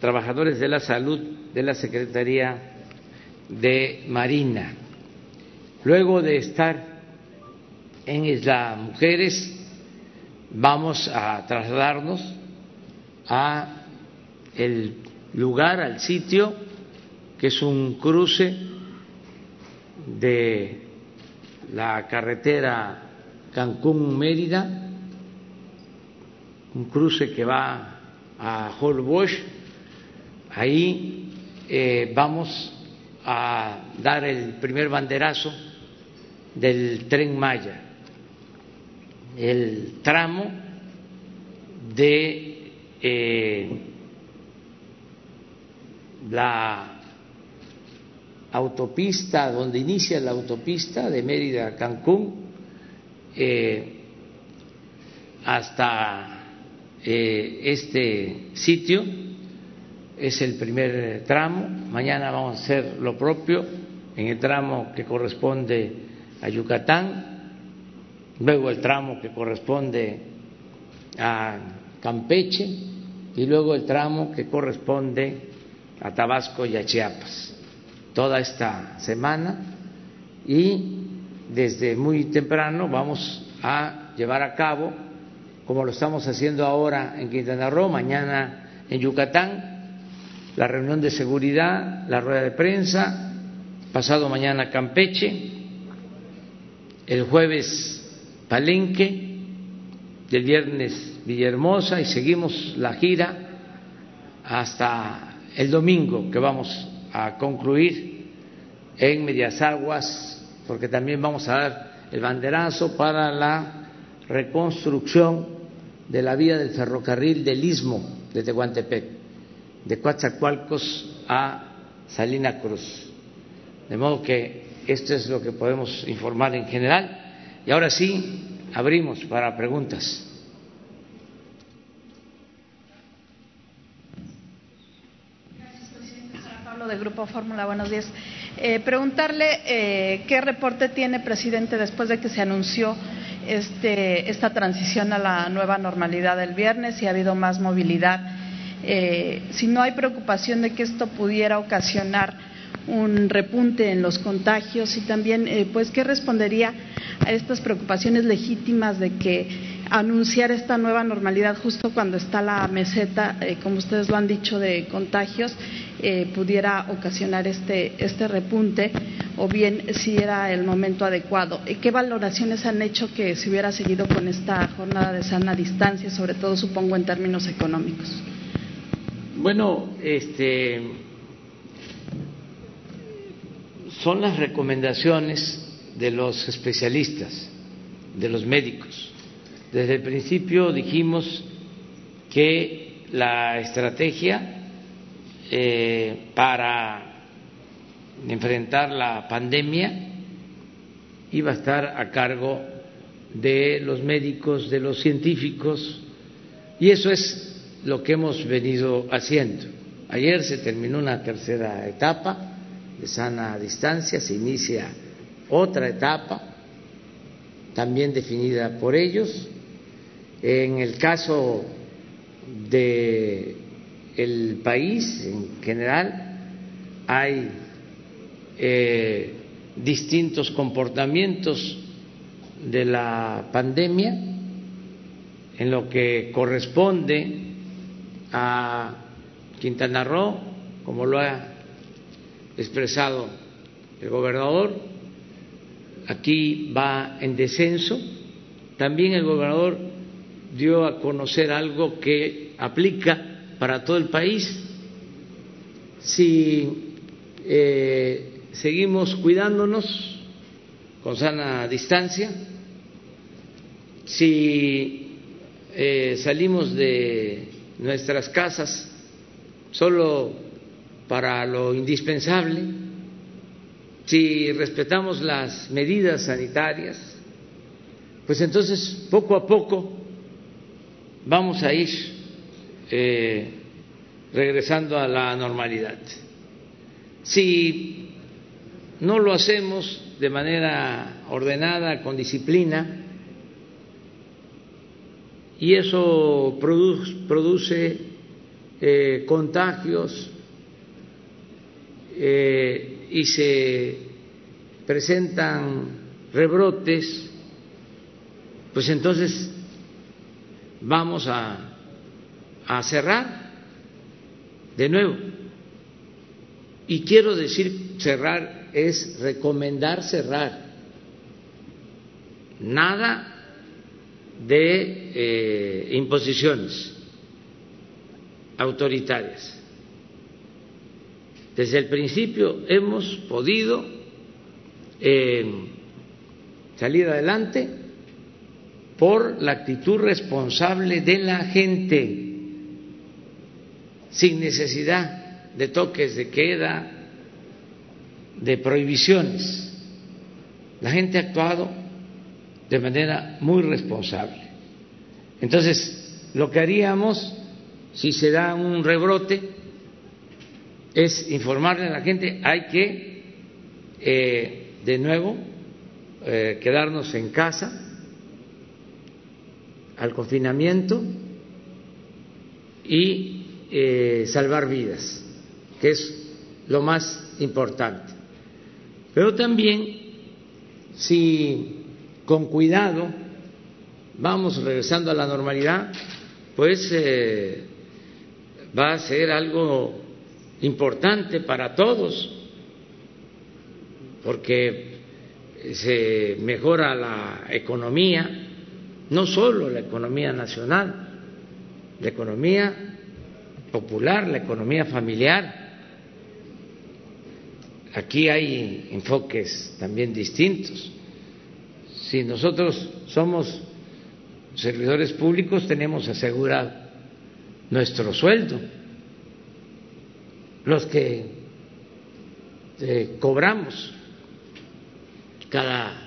trabajadores de la salud de la Secretaría de Marina. Luego de estar en Isla Mujeres, vamos a trasladarnos a el lugar, al sitio, que es un cruce de la carretera Cancún-Mérida, un cruce que va a Holbox. Ahí eh, vamos a dar el primer banderazo del tren Maya, el tramo de eh, la autopista, donde inicia la autopista de Mérida a Cancún, eh, hasta eh, este sitio, es el primer tramo, mañana vamos a hacer lo propio en el tramo que corresponde a Yucatán, luego el tramo que corresponde a Campeche, y luego el tramo que corresponde a Tabasco y a Chiapas. Toda esta semana y desde muy temprano vamos a llevar a cabo, como lo estamos haciendo ahora en Quintana Roo, mañana en Yucatán, la reunión de seguridad, la rueda de prensa, pasado mañana Campeche, el jueves Palenque, el viernes Villahermosa y seguimos la gira hasta el domingo que vamos a concluir en Medias Aguas, porque también vamos a dar el banderazo para la reconstrucción de la vía del ferrocarril del Istmo de Tehuantepec, de Coatzacoalcos a Salina Cruz. De modo que esto es lo que podemos informar en general. Y ahora sí, abrimos para preguntas. De Grupo Fórmula. Buenos días. Eh, preguntarle eh, qué reporte tiene, presidente, después de que se anunció este, esta transición a la nueva normalidad del viernes, si ha habido más movilidad, eh, si no hay preocupación de que esto pudiera ocasionar un repunte en los contagios y también, pues, qué respondería a estas preocupaciones legítimas de que anunciar esta nueva normalidad justo cuando está la meseta, eh, como ustedes lo han dicho, de contagios, eh, pudiera ocasionar este, este repunte o bien si era el momento adecuado. ¿Qué valoraciones han hecho que se hubiera seguido con esta jornada de sana distancia, sobre todo supongo en términos económicos? Bueno, este, son las recomendaciones de los especialistas, de los médicos desde el principio dijimos que la estrategia eh, para enfrentar la pandemia iba a estar a cargo de los médicos, de los científicos, y eso es lo que hemos venido haciendo. Ayer se terminó una tercera etapa de sana distancia, se inicia otra etapa, también definida por ellos, en el caso de el país en general hay eh, distintos comportamientos de la pandemia en lo que corresponde a Quintana Roo, como lo ha expresado el gobernador, aquí va en descenso. También el gobernador dio a conocer algo que aplica para todo el país. Si eh, seguimos cuidándonos con sana distancia, si eh, salimos de nuestras casas solo para lo indispensable, si respetamos las medidas sanitarias, pues entonces poco a poco vamos a ir eh, regresando a la normalidad. Si no lo hacemos de manera ordenada, con disciplina, y eso produce, eh, contagios eh, y se presentan rebrotes, pues entonces vamos a, cerrar de nuevo. Y quiero decir cerrar es recomendar cerrar. Nada de eh, imposiciones autoritarias. Desde el principio hemos podido eh, salir adelante por la actitud responsable de la gente, sin necesidad de toques de queda, de prohibiciones. La gente ha actuado de manera muy responsable. Entonces, lo que haríamos si se da un rebrote es informarle a la gente, hay que, eh, de nuevo, eh, quedarnos en casa, al confinamiento y eh, salvar vidas, que es lo más importante. Pero también, si con cuidado vamos regresando a la normalidad, pues eh, va a ser algo importante para todos, porque se mejora la economía, no solo la economía nacional, la economía popular, la economía familiar. Aquí hay enfoques también distintos. Si nosotros somos servidores públicos, tenemos asegurado nuestro sueldo. Los que eh, cobramos cada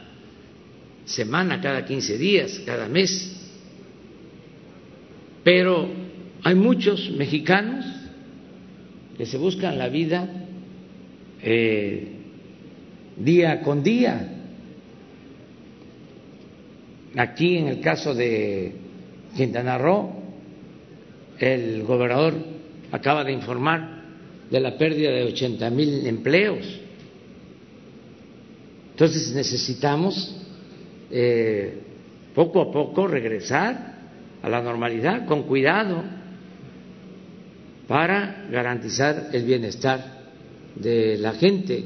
semana, cada 15 días, cada mes. Pero hay muchos mexicanos que se buscan la vida eh, día con día. Aquí en el caso de Quintana Roo, el gobernador acaba de informar de la pérdida de 80 mil empleos. Entonces necesitamos eh, poco a poco regresar a la normalidad con cuidado para garantizar el bienestar de la gente.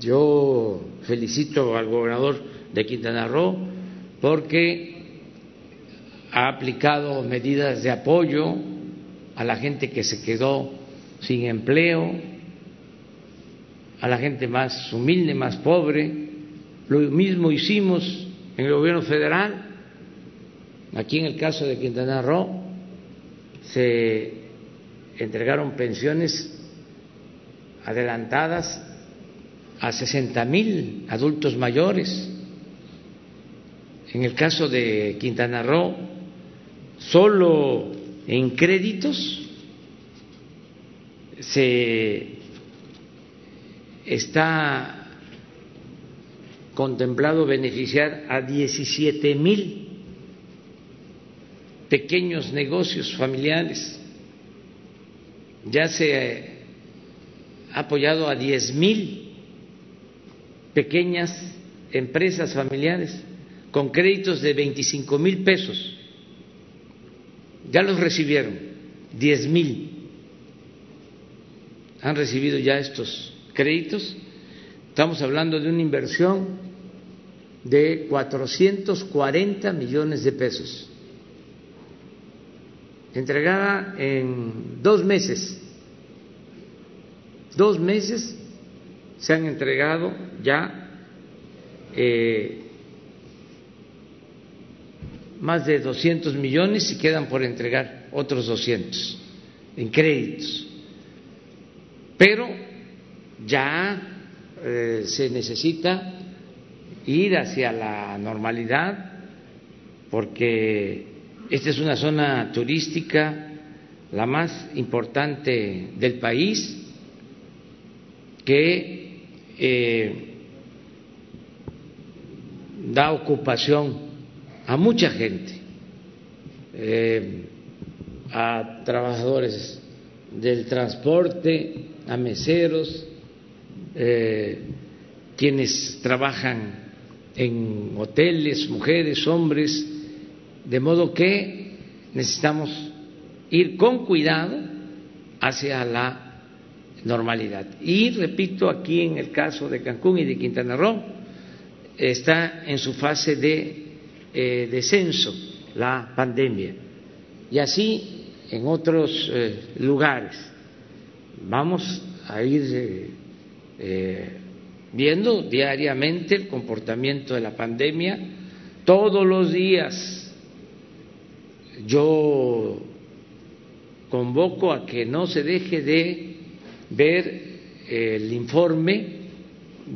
Yo felicito al gobernador de Quintana Roo porque ha aplicado medidas de apoyo a la gente que se quedó sin empleo, a la gente más humilde, más pobre. Lo mismo hicimos en el gobierno federal. Aquí en el caso de Quintana Roo se entregaron pensiones adelantadas a 60 mil adultos mayores. En el caso de Quintana Roo, solo en créditos se está contemplado beneficiar a 17 mil pequeños negocios familiares. Ya se ha apoyado a 10 mil pequeñas empresas familiares con créditos de 25 mil pesos. Ya los recibieron, 10 mil han recibido ya estos créditos. Estamos hablando de una inversión de 440 millones de pesos, entregada en dos meses. Dos meses se han entregado ya eh, más de 200 millones y quedan por entregar otros 200 en créditos pero ya eh, se necesita ir hacia la normalidad porque esta es una zona turística la más importante del país que eh, da ocupación a mucha gente, eh, a trabajadores del transporte, a meseros, eh, quienes trabajan en hoteles, mujeres, hombres, de modo que necesitamos ir con cuidado hacia la normalidad. Y repito, aquí en el caso de Cancún y de Quintana Roo, está en su fase de eh, descenso la pandemia. Y así en otros eh, lugares vamos a ir eh, eh, viendo diariamente el comportamiento de la pandemia. Todos los días yo convoco a que no se deje de ver el informe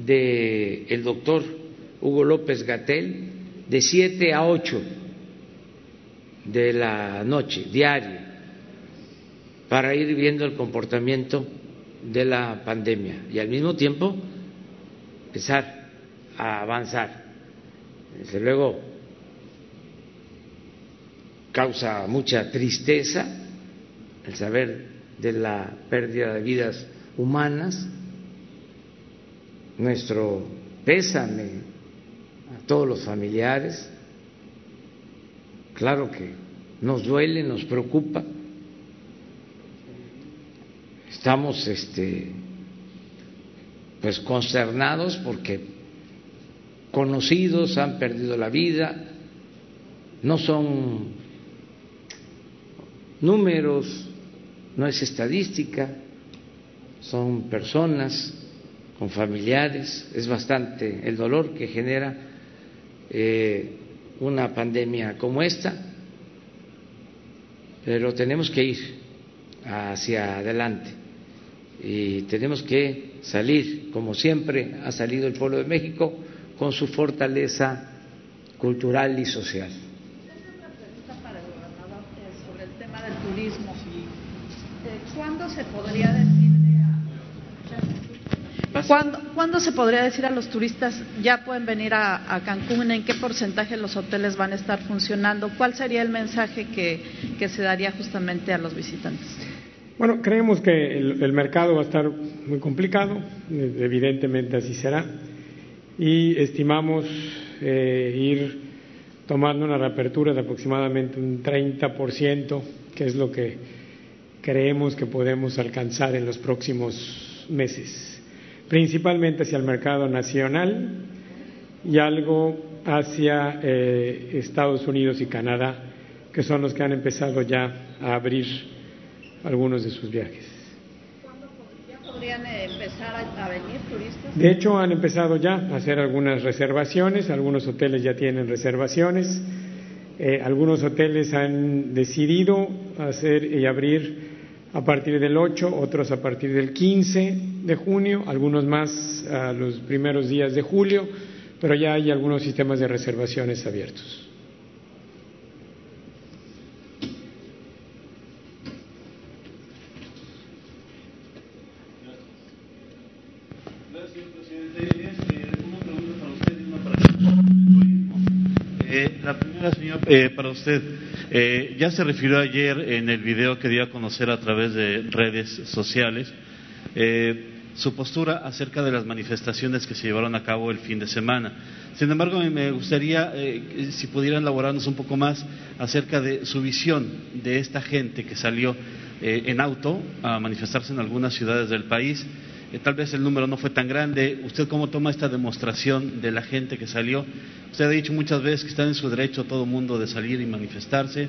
del el doctor Hugo López Gatel de 7 a 8 de la noche, diario para ir viendo el comportamiento de la pandemia y al mismo tiempo empezar a avanzar. Desde luego causa mucha tristeza el saber de la pérdida de vidas humanas, nuestro pésame a todos los familiares, claro que nos duele, nos preocupa. Estamos este, pues consternados porque conocidos han perdido la vida, no son números, no es estadística, son personas con familiares, es bastante el dolor que genera eh, una pandemia como esta, pero tenemos que ir hacia adelante y tenemos que salir, como siempre ha salido el pueblo de México, con su fortaleza cultural y social. Sobre el tema del turismo. ¿Cuándo se podría a ¿Cuándo, se podría decir a los turistas ya pueden venir a, Cancún? ¿En qué porcentaje los hoteles van a estar funcionando? ¿Cuál sería el mensaje que, se daría justamente a los visitantes? Bueno, creemos que el, mercado va a estar muy complicado, evidentemente así será, y estimamos eh, ir tomando una reapertura de aproximadamente un 30%, que es lo que creemos que podemos alcanzar en los próximos meses, principalmente hacia el mercado nacional y algo hacia eh, Estados Unidos y Canadá, que son los que han empezado ya a abrir algunos de sus viajes. ¿Cuándo ya podrían empezar a venir turistas? De hecho, han empezado ya a hacer algunas reservaciones, algunos hoteles ya tienen reservaciones. Eh, algunos hoteles han decidido hacer y abrir a partir del 8, otros a partir del 15 de junio, algunos más a los primeros días de julio, pero ya hay algunos sistemas de reservaciones abiertos. la primera, eh, para usted. Eh, ya se refirió ayer en el video que dio a conocer a través de redes sociales eh, su postura acerca de las manifestaciones que se llevaron a cabo el fin de semana. Sin embargo, me gustaría si pudieran elaborarnos un poco más acerca de su visión de esta gente que salió en auto a manifestarse en algunas ciudades del país eh, tal vez el número no fue tan grande. ¿Usted cómo toma esta demostración de la gente que salió? Usted ha dicho muchas veces que está en su derecho todo mundo de salir y manifestarse.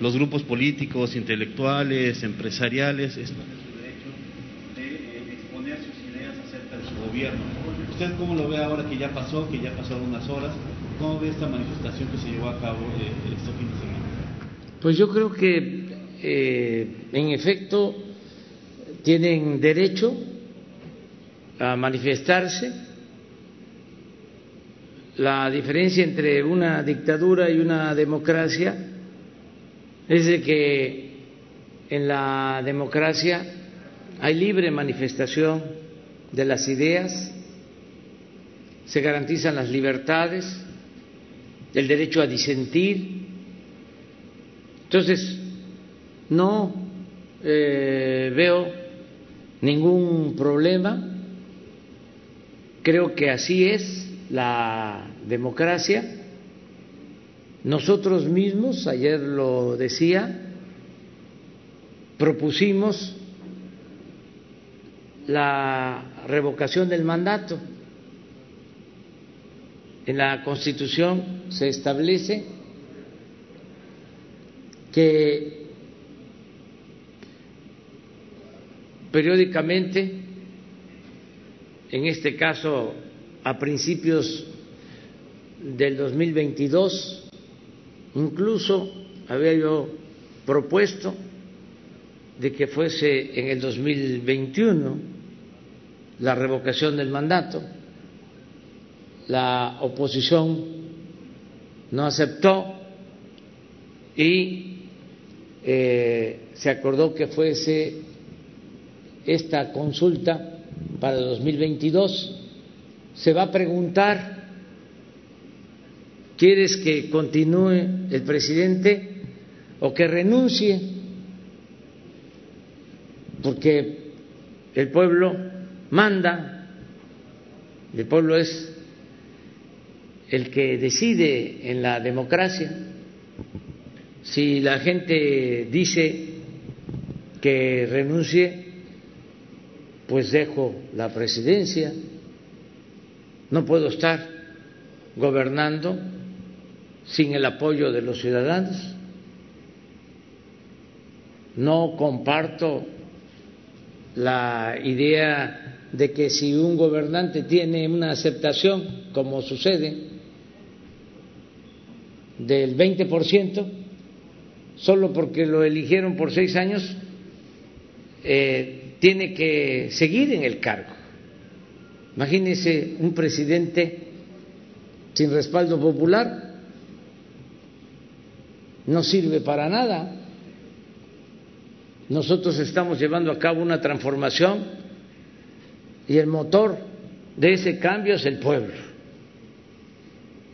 Los grupos políticos, intelectuales, empresariales están en su derecho de eh, exponer sus ideas acerca de su gobierno. ¿Usted cómo lo ve ahora que ya pasó, que ya pasaron unas horas? ¿Cómo ve esta manifestación que se llevó a cabo eh, este fin de semana? Pues yo creo que, en efecto, tienen derecho a manifestarse. La diferencia entre una dictadura y una democracia es de que en la democracia hay libre manifestación de las ideas, se garantizan las libertades, el derecho a disentir. Entonces, no eh, veo ningún problema Creo que así es la democracia. Nosotros mismos, ayer lo decía, propusimos la revocación del mandato. En la Constitución se establece que periódicamente en este caso a principios del 2022, incluso había yo propuesto de que fuese en el 2021 la revocación del mandato. La oposición no aceptó y eh, se acordó que fuese esta consulta para el 2022, se va a preguntar, ¿quieres que continúe el presidente o que renuncie? Porque el pueblo manda, el pueblo es el que decide en la democracia. Si la gente dice que renuncie, pues dejo la presidencia, no puedo estar gobernando sin el apoyo de los ciudadanos, no comparto la idea de que si un gobernante tiene una aceptación, como sucede, del 20%, solo porque lo eligieron por seis años, eh, tiene que seguir en el cargo. Imagínese un presidente sin respaldo popular, no sirve para nada. Nosotros estamos llevando a cabo una transformación y el motor de ese cambio es el pueblo.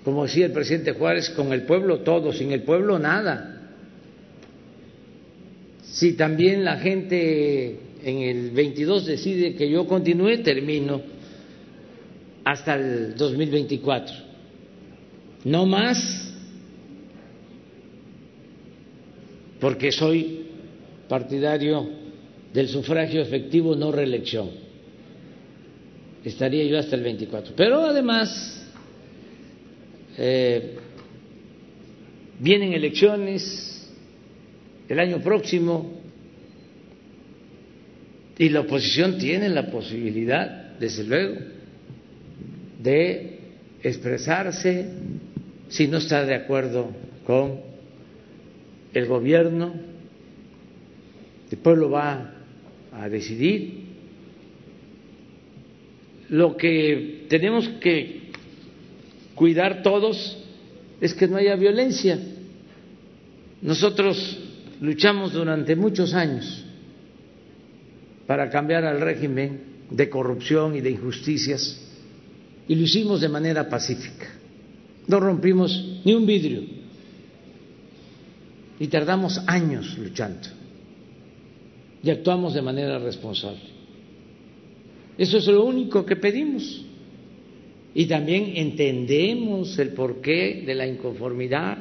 Como decía el presidente Juárez, con el pueblo todo, sin el pueblo nada. Si también la gente en el 22 decide que yo continúe, termino hasta el 2024. No más, porque soy partidario del sufragio efectivo, no reelección. Estaría yo hasta el 24. Pero además, eh, vienen elecciones el año próximo y la oposición tiene la posibilidad, desde luego, de expresarse si no está de acuerdo con el gobierno. El pueblo va a decidir. Lo que tenemos que cuidar todos es que no haya violencia. Nosotros luchamos durante muchos años para cambiar al régimen de corrupción y de injusticias y lo hicimos de manera pacífica. No rompimos ni un vidrio y tardamos años luchando y actuamos de manera responsable. Eso es lo único que pedimos. Y también entendemos el porqué de la inconformidad,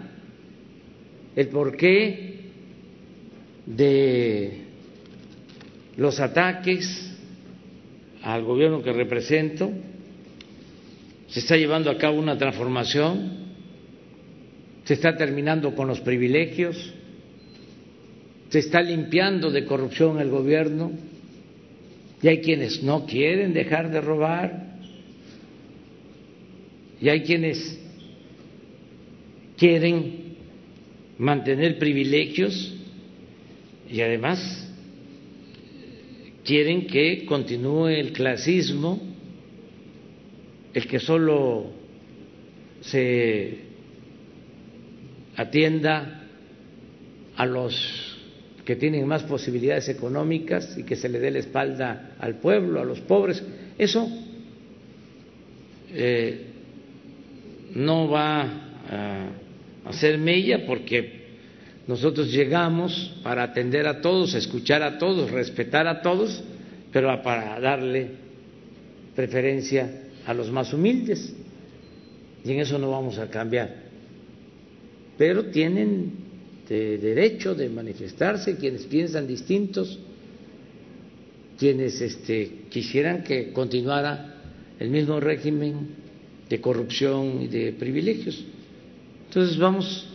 el porqué de los ataques al gobierno que represento, se está llevando a cabo una transformación, se está terminando con los privilegios, se está limpiando de corrupción el gobierno y hay quienes no quieren dejar de robar y hay quienes quieren mantener privilegios y además quieren que continúe el clasismo, el que solo se atienda a los que tienen más posibilidades económicas y que se le dé la espalda al pueblo, a los pobres. Eso eh, no va a hacer mella porque nosotros llegamos para atender a todos, escuchar a todos, respetar a todos, pero para darle preferencia a los más humildes. Y en eso no vamos a cambiar. Pero tienen derecho de manifestarse quienes piensan distintos, quienes este, quisieran que continuara el mismo régimen de corrupción y de privilegios. Entonces vamos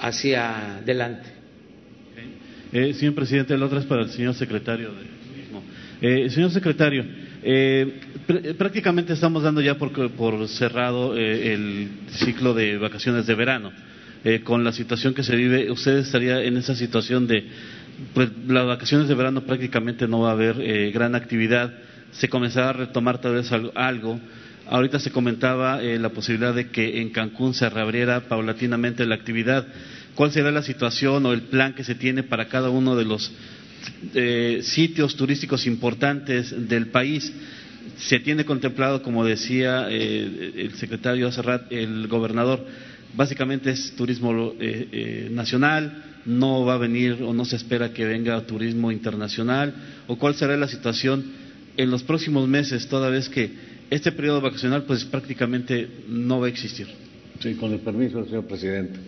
hacia adelante. Eh, señor presidente, la otra es para el señor secretario de. Eh, señor secretario, eh, prácticamente estamos dando ya por, cerrado eh, el ciclo de vacaciones de verano. con la situación que se vive, usted estaría en esa situación de pues, las vacaciones de verano prácticamente no va a haber gran actividad, se comenzará a retomar tal vez algo. Ahorita se comentaba la posibilidad de que en Cancún se reabriera paulatinamente la actividad cuál será la situación o el plan que se tiene para cada uno de los eh, sitios turísticos importantes del país. Se tiene contemplado, como decía eh, el secretario hace el gobernador, básicamente es turismo eh, nacional, no va a venir o no se espera que venga turismo internacional, o cuál será la situación en los próximos meses, toda vez que este periodo vacacional pues prácticamente no va a existir. Sí, con el permiso señor presidente.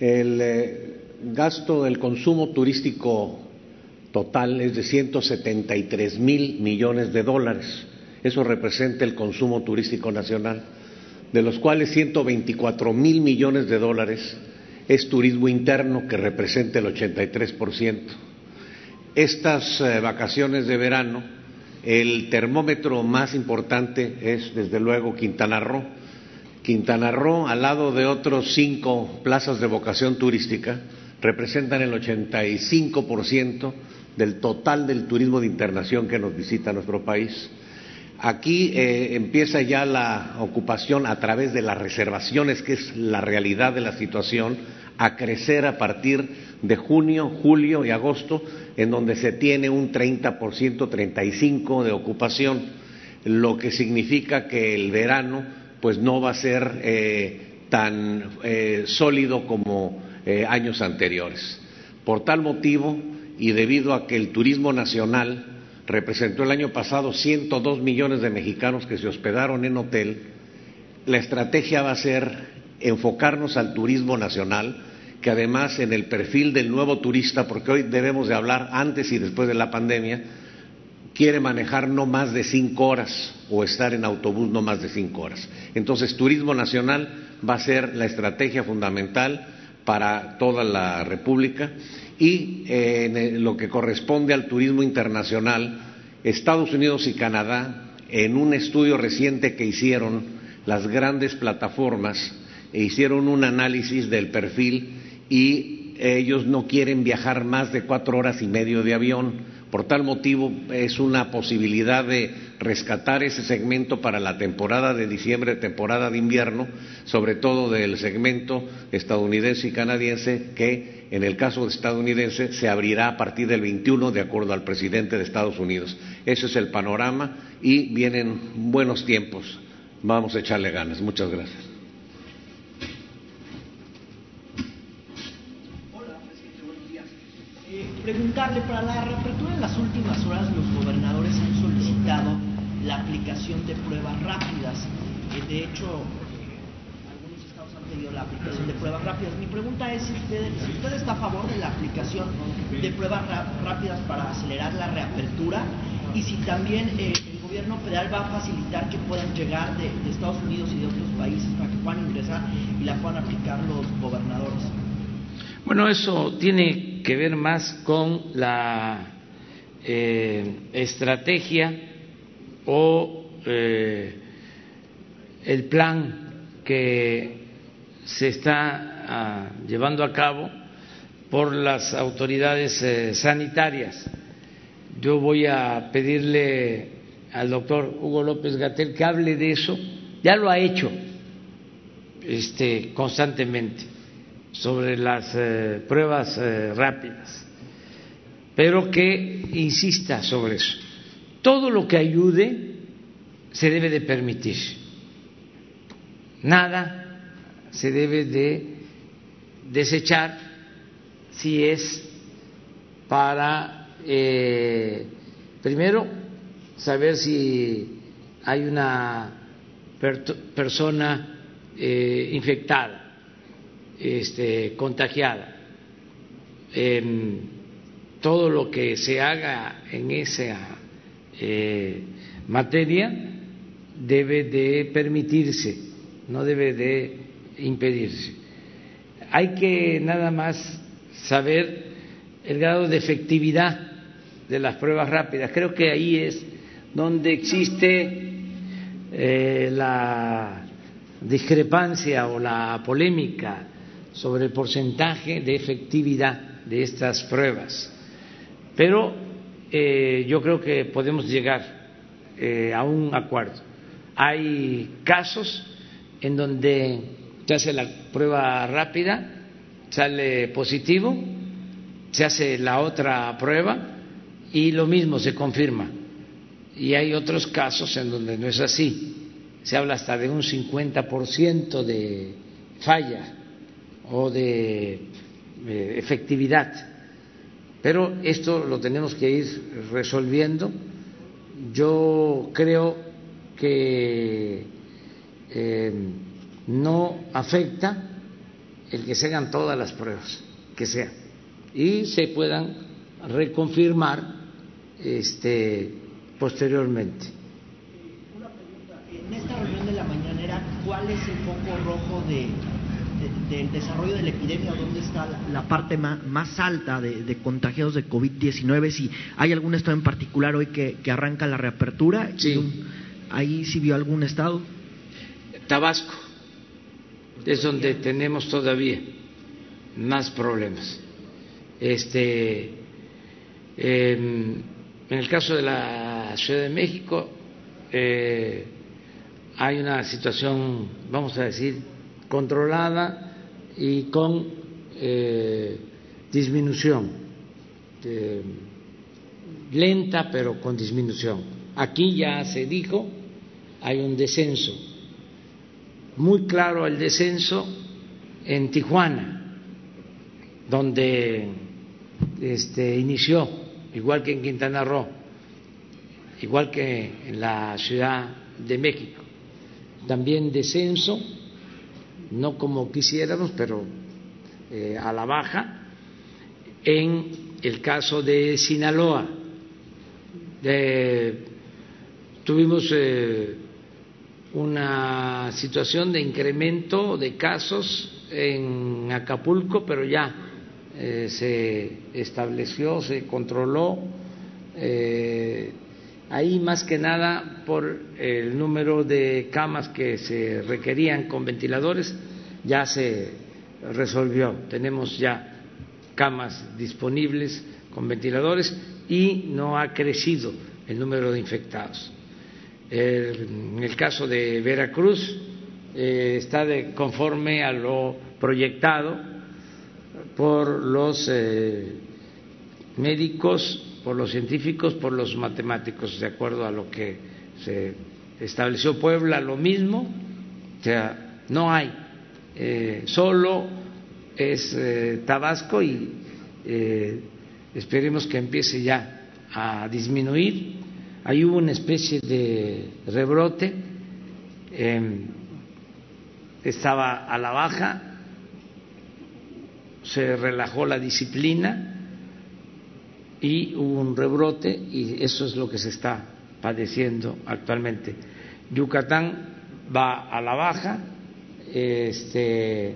El eh, gasto del consumo turístico total es de 173 mil millones de dólares. Eso representa el consumo turístico nacional, de los cuales 124 mil millones de dólares es turismo interno, que representa el 83%. Estas eh, vacaciones de verano, el termómetro más importante es, desde luego, Quintana Roo, Quintana Roo, al lado de otros cinco plazas de vocación turística, representan el 85% del total del turismo de internación que nos visita nuestro país. Aquí eh, empieza ya la ocupación a través de las reservaciones, que es la realidad de la situación, a crecer a partir de junio, julio y agosto, en donde se tiene un 30%, 35% de ocupación lo que significa que el verano pues no va a ser eh, tan eh, sólido como eh, años anteriores. Por tal motivo, y debido a que el turismo nacional representó el año pasado 102 millones de mexicanos que se hospedaron en hotel, la estrategia va a ser enfocarnos al turismo nacional, que además en el perfil del nuevo turista, porque hoy debemos de hablar antes y después de la pandemia, quiere manejar no más de cinco horas o estar en autobús no más de cinco horas. Entonces, turismo nacional va a ser la estrategia fundamental para toda la República y eh, en lo que corresponde al turismo internacional, Estados Unidos y Canadá, en un estudio reciente que hicieron las grandes plataformas, hicieron un análisis del perfil y ellos no quieren viajar más de cuatro horas y medio de avión por tal motivo, es una posibilidad de rescatar ese segmento para la temporada de diciembre, temporada de invierno, sobre todo del segmento estadounidense y canadiense, que en el caso estadounidense se abrirá a partir del 21, de acuerdo al presidente de Estados Unidos. Ese es el panorama y vienen buenos tiempos. Vamos a echarle ganas. Muchas gracias. Preguntarle, para la reapertura en las últimas horas los gobernadores han solicitado la aplicación de pruebas rápidas. Eh, de hecho, algunos estados han pedido la aplicación de pruebas rápidas. Mi pregunta es si usted, usted está a favor de la aplicación de pruebas rápidas para acelerar la reapertura y si también eh, el gobierno federal va a facilitar que puedan llegar de Estados Unidos y de otros países para que puedan ingresar y la puedan aplicar los gobernadores. Bueno, eso tiene que ver más con la eh, estrategia o eh, el plan que se está ah, llevando a cabo por las autoridades eh, sanitarias. Yo voy a pedirle al doctor Hugo López Gatel que hable de eso. Ya lo ha hecho este, constantemente sobre las eh, pruebas eh, rápidas, pero que insista sobre eso. Todo lo que ayude se debe de permitir. Nada se debe de desechar si es para, eh, primero, saber si hay una persona infectada este, contagiada. todo lo que se haga en esa eh, materia debe de permitirse, no debe de impedirse. Hay que nada más saber el grado de efectividad de las pruebas rápidas. Creo que ahí es donde existe eh, la discrepancia o la polémica sobre el porcentaje de efectividad de estas pruebas. Pero eh, yo creo que podemos llegar eh, a un acuerdo. Hay casos en donde se hace la prueba rápida, sale positivo, se hace la otra prueba y lo mismo se confirma. Y hay otros casos en donde no es así. Se habla hasta de un 50% de falla o de efectividad. Pero esto lo tenemos que ir resolviendo. Yo creo que eh, no afecta el que se hagan todas las pruebas, que sean, y se puedan reconfirmar este, posteriormente. Una pregunta. En esta reunión de la mañanera, ¿cuál es el foco rojo de del desarrollo de la epidemia, dónde está la, parte más, alta de, contagiados de COVID-19, si hay algún estado en particular hoy que, arranca la reapertura. Sí. ¿Ahí sí vio algún estado? Tabasco es donde tenemos todavía más problemas. Este, em, en el caso de la Ciudad de México eh, hay una situación, vamos a decir, controlada y con eh, disminución, lenta pero con disminución. Aquí ya se dijo, hay un descenso, muy claro el descenso en Tijuana, donde este, inició, igual que en Quintana Roo, igual que en la Ciudad de México. También descenso, no como quisiéramos, pero eh, a la baja, en el caso de Sinaloa. tuvimos eh, una situación de incremento de casos en Acapulco, pero ya eh, se estableció, se controló. Ahí más que nada por el número de camas que se requerían con ventiladores, ya se resolvió. Tenemos ya camas disponibles con ventiladores y no ha crecido el número de infectados en el caso de Veracruz eh, está conforme a lo proyectado por los eh, médicos, por los científicos, por los matemáticos, de acuerdo a lo que se estableció Puebla, lo mismo, o sea, no hay, eh, solo es Tabasco y esperemos que empiece ya a disminuir. Ahí hubo una especie de rebrote, em, estaba a la baja, se relajó la disciplina y hubo un rebrote y eso es lo que se está padeciendo actualmente. Yucatán va a la baja, este,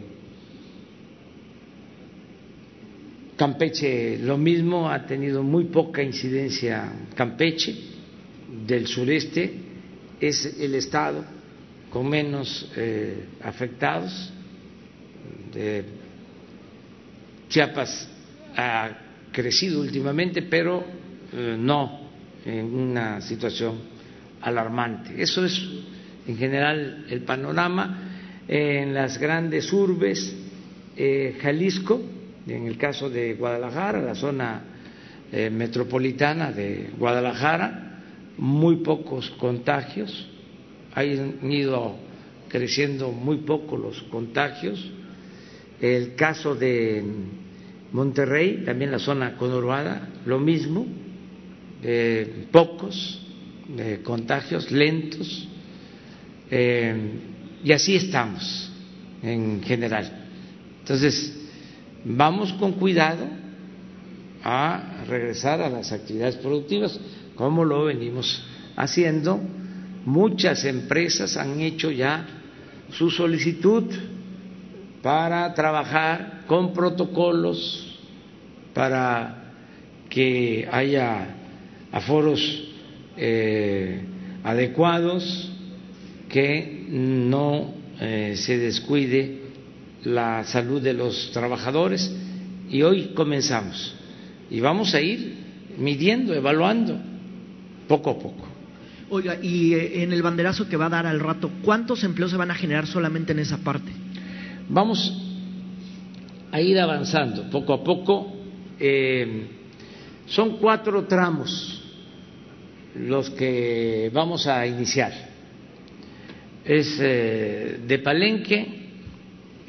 Campeche lo mismo, ha tenido muy poca incidencia Campeche del sureste es el estado con menos eh, afectados. Chiapas ha crecido últimamente, pero eh, no en una situación alarmante. Eso es en general el panorama. En las grandes urbes, eh, Jalisco, en el caso de Guadalajara, la zona metropolitana de Guadalajara, muy pocos contagios, han ido creciendo muy poco los contagios. El caso de Monterrey, también la zona conurbada, lo mismo, eh, pocos contagios, lentos, eh, y así estamos en general. Entonces, vamos con cuidado a regresar a las actividades productivas como lo venimos haciendo. Muchas empresas han hecho ya su solicitud para trabajar con protocolos para que haya aforos eh, adecuados, que no eh, se descuide la salud de los trabajadores y hoy comenzamos y vamos a ir midiendo, evaluando poco a poco. Oiga, y eh, en el banderazo que va a dar al rato, ¿cuántos empleos se van a generar solamente en esa parte? Vamos a ir avanzando poco a poco. Eh, son cuatro tramos los que vamos a iniciar. Es eh, de Palenque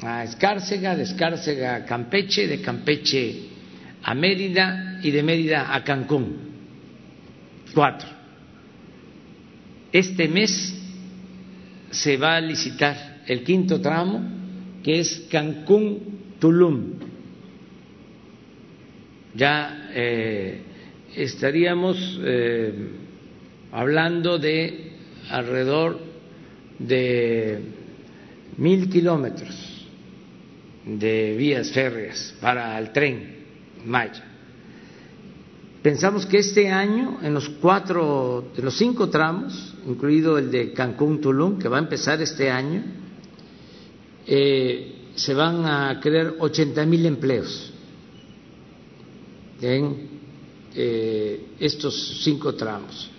a Escárcega, de Escárcega a Campeche, de Campeche a Mérida y de Mérida a Cancún cuatro. Este mes se va a licitar el quinto tramo, que es Cancún-Tulum. Ya eh, estaríamos eh, hablando de alrededor de mil kilómetros de vías férreas para el tren Maya. Pensamos que este año, en los cuatro, en los cinco tramos, incluido el de Cancún-Tulum, que va a empezar este año, eh, se van a crear 80 mil empleos en eh, estos cinco tramos,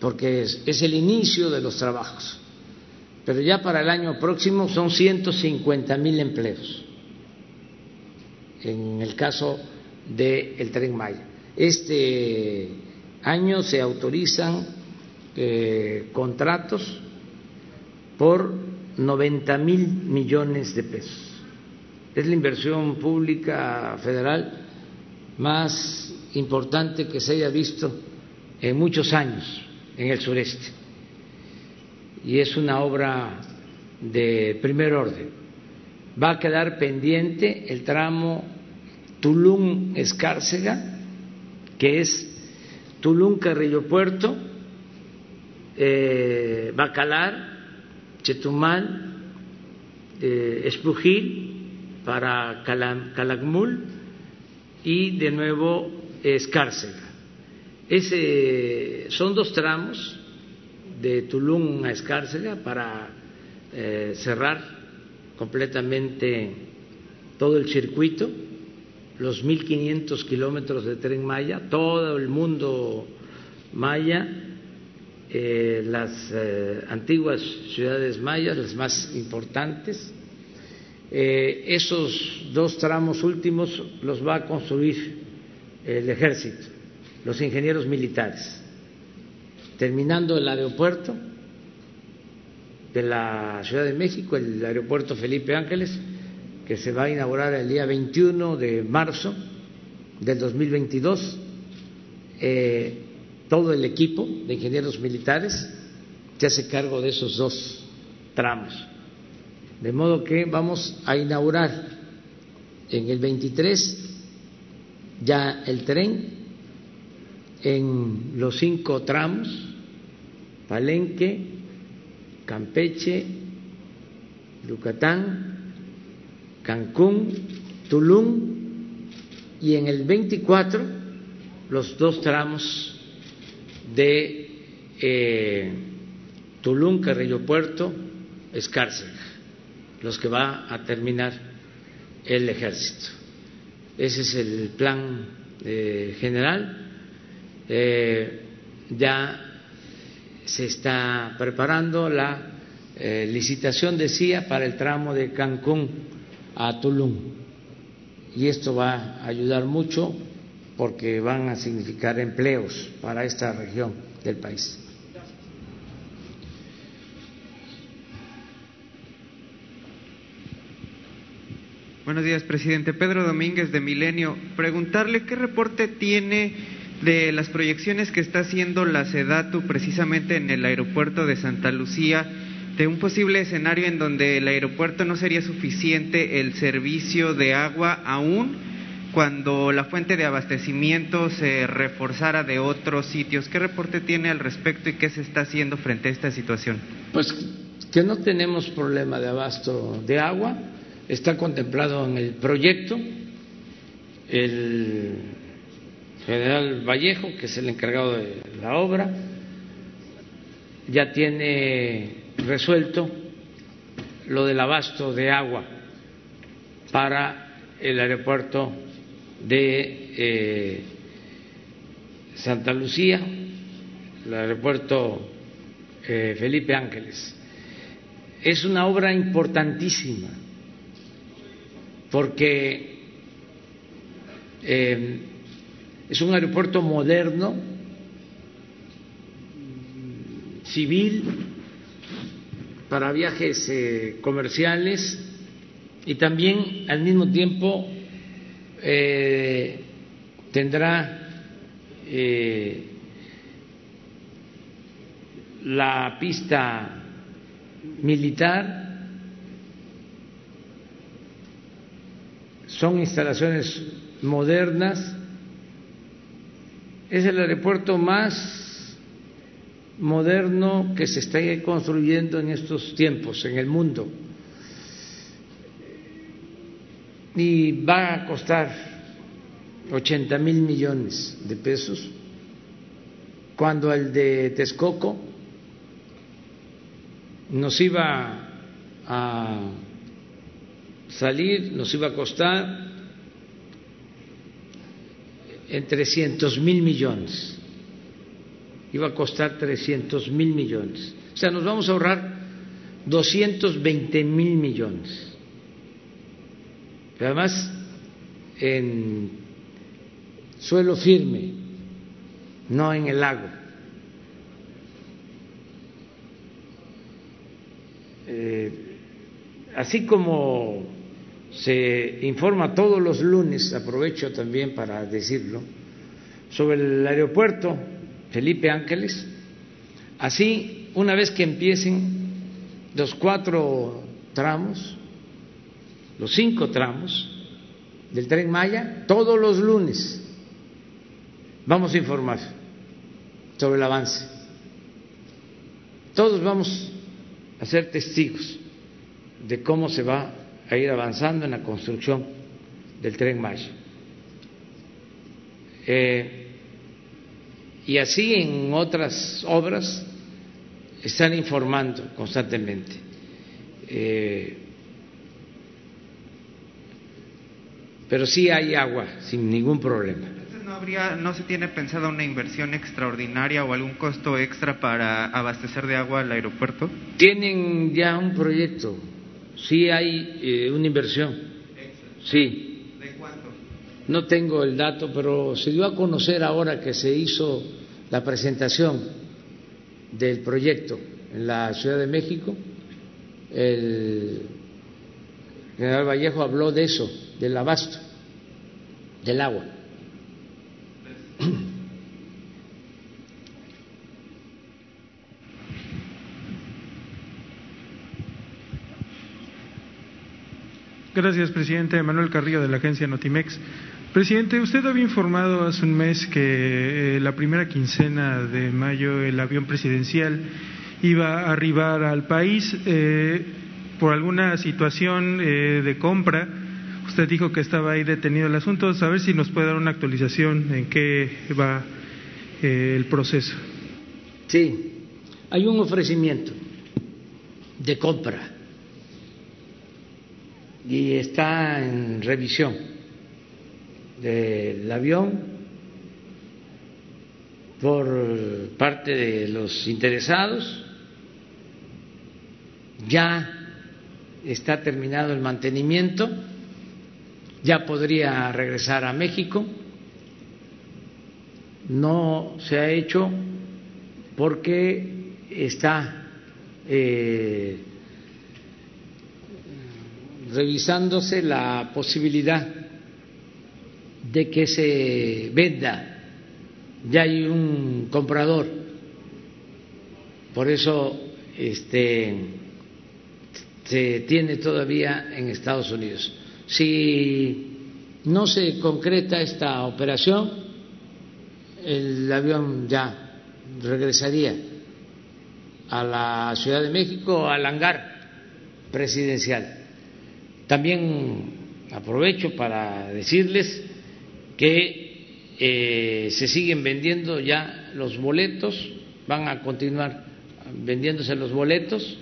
porque es, el inicio de los trabajos. Pero ya para el año próximo son 150 mil empleos, en el caso del Tren Maya. Este año se autorizan eh, contratos por 90 mil millones de pesos. Es la inversión pública federal más importante que se haya visto en muchos años en el sureste. Y es una obra de primer orden. Va a quedar pendiente el tramo Tulum-Escárcega, que es Tulum-Carrillo Puerto, eh, Bacalar, Chetumal, eh, Esplujil para Calakmul y de nuevo Escárcega. Ese, son dos tramos de Tulum a Escárcega para eh, cerrar completamente todo el circuito, los 1.500 kilómetros de tren Maya, todo el mundo Maya, eh, las eh, antiguas ciudades mayas, las más importantes. Esos dos tramos últimos los va a construir el ejército, los ingenieros militares. Terminando el aeropuerto de la Ciudad de México, el aeropuerto Felipe Ángeles, que se va a inaugurar el día 21 de marzo del 2022. Eh, todo el equipo de ingenieros militares se hace cargo de esos dos tramos. De modo que vamos a inaugurar en el 23 ya el tren en los cinco tramos, Palenque, Campeche, Yucatán, Cancún, Tulum y en el 24 los dos tramos de eh, Tulum, Carrillo Puerto, Escárcega, los que va a terminar el ejército. Ese es el plan eh, general. Eh, ya se está preparando la eh, licitación, decía, para el tramo de Cancún a Tulum. Y esto va a ayudar mucho porque van a significar empleos para esta región del país. Buenos días, presidente. Pedro Domínguez de Milenio. Preguntarle qué reporte tiene de las proyecciones que está haciendo la SEDATU precisamente en el aeropuerto de Santa Lucía de un posible escenario en donde el aeropuerto no sería suficiente el servicio de agua aún cuando la fuente de abastecimiento se reforzara de otros sitios. ¿Qué reporte tiene al respecto y qué se está haciendo frente a esta situación? Pues que no tenemos problema de abasto de agua está contemplado en el proyecto. El general Vallejo, que es el encargado de la obra, ya tiene resuelto lo del abasto de agua para el aeropuerto de eh, Santa Lucía, el aeropuerto eh, Felipe Ángeles. Es una obra importantísima porque eh, es un aeropuerto moderno, civil, para viajes eh, comerciales y también al mismo tiempo eh, tendrá la pista militar son instalaciones modernas, es el aeropuerto más moderno que se está construyendo en estos tiempos en el mundo. Y va a costar 80 mil millones de pesos cuando el de Texcoco nos iba a salir, nos iba a costar en 300 mil millones. Iba a costar 300 mil millones. O sea, nos vamos a ahorrar 220 mil millones. Pero además, en suelo firme, no en el lago. Eh, así como se informa todos los lunes, aprovecho también para decirlo, sobre el aeropuerto Felipe Ángeles, así una vez que empiecen los cuatro tramos, los cinco tramos del tren Maya, todos los lunes vamos a informar sobre el avance. Todos vamos a ser testigos de cómo se va a ir avanzando en la construcción del tren Maya. Eh, y así en otras obras están informando constantemente. Eh, pero sí hay agua, sin ningún problema. ¿No, habría, ¿No se tiene pensada una inversión extraordinaria o algún costo extra para abastecer de agua al aeropuerto? Tienen ya un proyecto, sí hay eh, una inversión. Sí. ¿De cuánto? No tengo el dato, pero se dio a conocer ahora que se hizo la presentación del proyecto en la Ciudad de México. El general Vallejo habló de eso, del abasto, del agua. Gracias, presidente. Manuel Carrillo, de la agencia Notimex. Presidente, usted había informado hace un mes que eh, la primera quincena de mayo el avión presidencial iba a arribar al país eh, por alguna situación eh, de compra. Usted dijo que estaba ahí detenido el asunto. A ver si nos puede dar una actualización en qué va el proceso. Sí, hay un ofrecimiento de compra y está en revisión del avión por parte de los interesados. Ya está terminado el mantenimiento, ya podría regresar a México. No se ha hecho porque está eh, revisándose la posibilidad de que se venda. Ya hay un comprador. Por eso este, se tiene todavía en Estados Unidos. Si no se concreta esta operación, el avión ya regresaría a la Ciudad de México, al hangar presidencial. También aprovecho para decirles que eh, se siguen vendiendo ya los boletos, van a continuar vendiéndose los boletos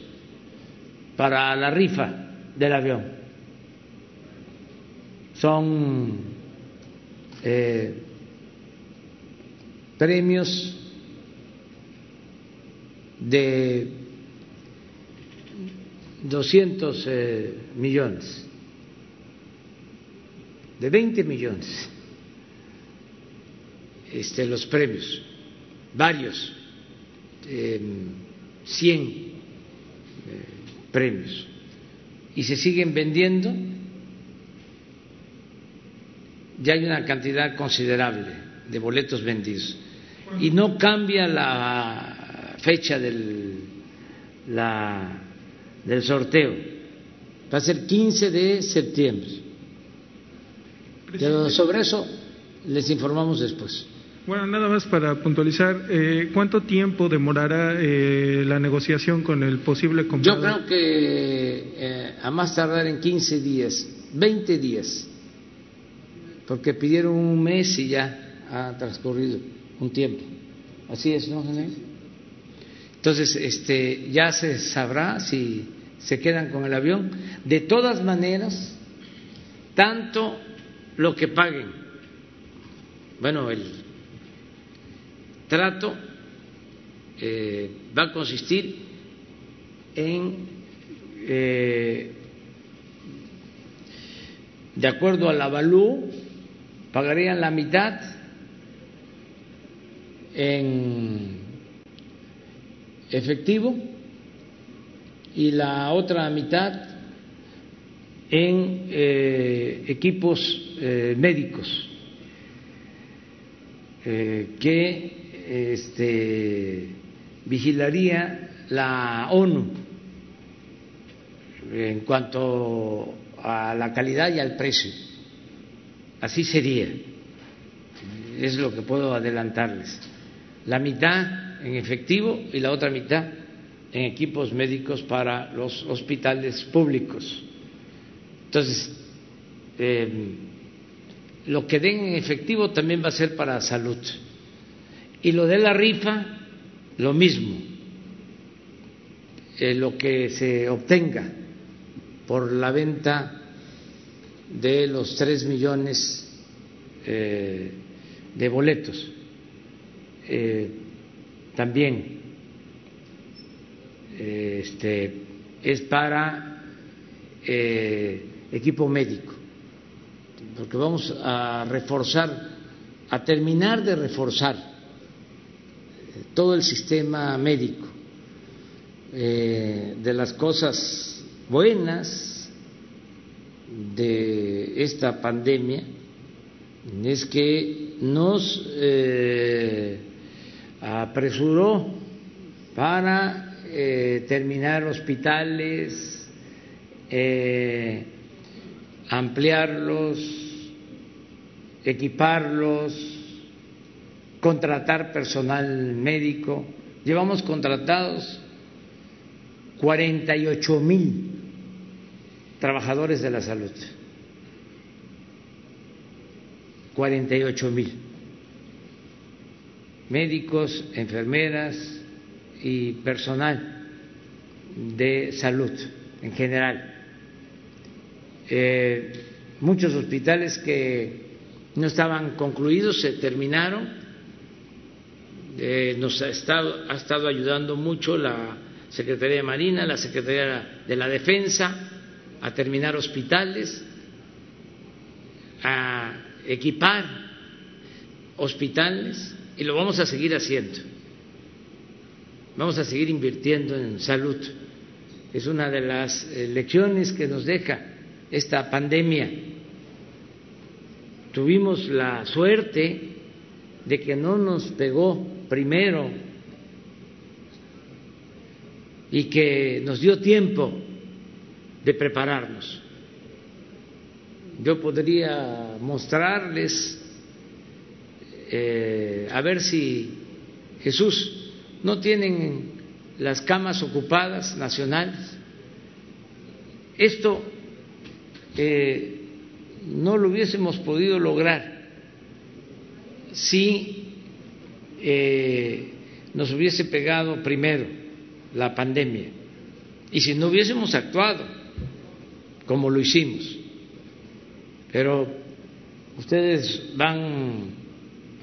para la rifa del avión. Son eh, premios de 200 eh, millones, de 20 millones. Este, los premios, varios, eh, 100 eh, premios, y se siguen vendiendo, ya hay una cantidad considerable de boletos vendidos, y no cambia la fecha del, la, del sorteo, va a ser 15 de septiembre. Pero sobre eso les informamos después. Bueno, nada más para puntualizar, eh, ¿cuánto tiempo demorará eh, la negociación con el posible comprador? Yo creo que eh, a más tardar en 15 días, 20 días, porque pidieron un mes y ya ha transcurrido un tiempo. Así es, ¿no, Entonces, este, ya se sabrá si se quedan con el avión. De todas maneras, tanto lo que paguen, bueno, el trato eh, va a consistir en, eh, de acuerdo al avalú, pagarían la mitad en efectivo y la otra mitad en eh, equipos eh, médicos eh, que este, vigilaría la ONU en cuanto a la calidad y al precio. Así sería, es lo que puedo adelantarles. La mitad en efectivo y la otra mitad en equipos médicos para los hospitales públicos. Entonces, eh, lo que den en efectivo también va a ser para salud. Y lo de la rifa, lo mismo. Eh, lo que se obtenga por la venta de los tres millones eh, de boletos. también este, es para equipo médico, porque vamos a reforzar, a terminar de reforzar todo el sistema médico. Eh, de las cosas buenas de esta pandemia es que nos eh, apresuró para eh, terminar hospitales, ampliarlos, equiparlos, contratar personal médico. Llevamos contratados 48 mil trabajadores de la salud. 48 mil médicos, enfermeras y personal de salud en general eh, muchos hospitales que no estaban concluidos se terminaron. Eh, nos ha estado, ha estado ayudando mucho la Secretaría de Marina, la Secretaría de la Defensa a terminar hospitales, a equipar hospitales y lo vamos a seguir haciendo. Vamos a seguir invirtiendo en salud. Es una de las eh, lecciones que nos deja esta pandemia. Tuvimos la suerte de que no nos pegó primero y que nos dio tiempo de prepararnos. Yo podría mostrarles, eh, a ver si Jesús no tienen las camas ocupadas nacionales. Esto no lo hubiésemos podido lograr si eh, nos hubiese pegado primero la pandemia y si no hubiésemos actuado como lo hicimos. Pero ustedes van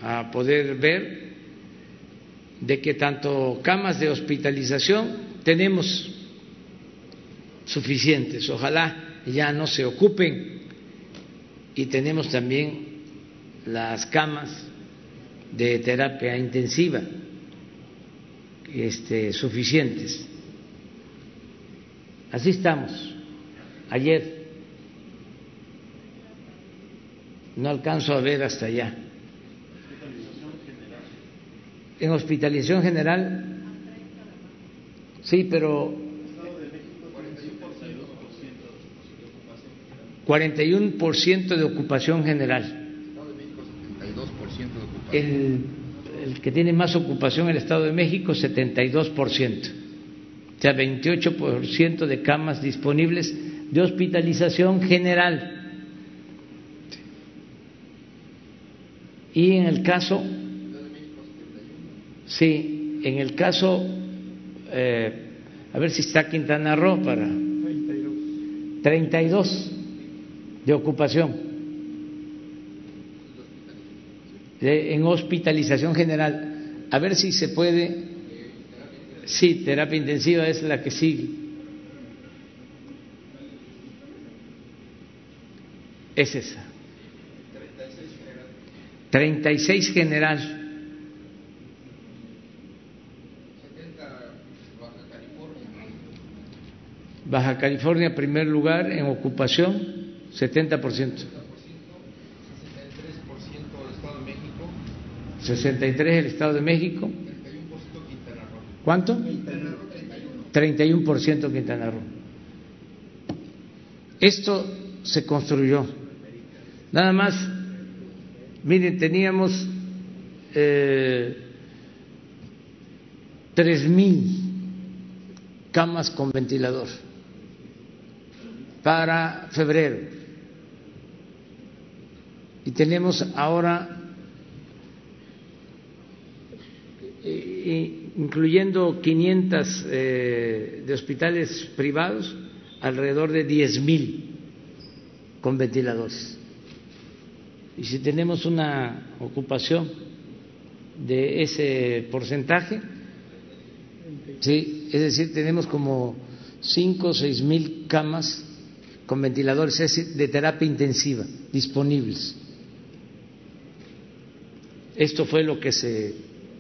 a poder ver de que tanto camas de hospitalización tenemos suficientes. Ojalá ya no se ocupen y tenemos también las camas de terapia intensiva este, suficientes. Así estamos. Ayer no alcanzo a ver hasta allá. En hospitalización general, sí, pero 41% de ocupación general. El, el que tiene más ocupación el Estado de México, 72%. O sea, 28% de camas disponibles de hospitalización general. Y en el caso, sí, en el caso, eh, a ver si está Quintana Roo para 32 de ocupación en hospitalización general. A ver si se puede. Sí, terapia intensiva es la que sigue. Es esa. 36 general. Baja California, primer lugar en ocupación, 70%. 63 el Estado de México. ¿Cuánto? 31% Quintana Roo. Esto se construyó. Nada más, miren, teníamos eh, tres mil camas con ventilador para febrero y tenemos ahora incluyendo 500 eh, de hospitales privados, alrededor de 10 mil con ventiladores. Y si tenemos una ocupación de ese porcentaje, sí, es decir, tenemos como 5 o 6 mil camas con ventiladores de terapia intensiva disponibles. Esto fue lo que se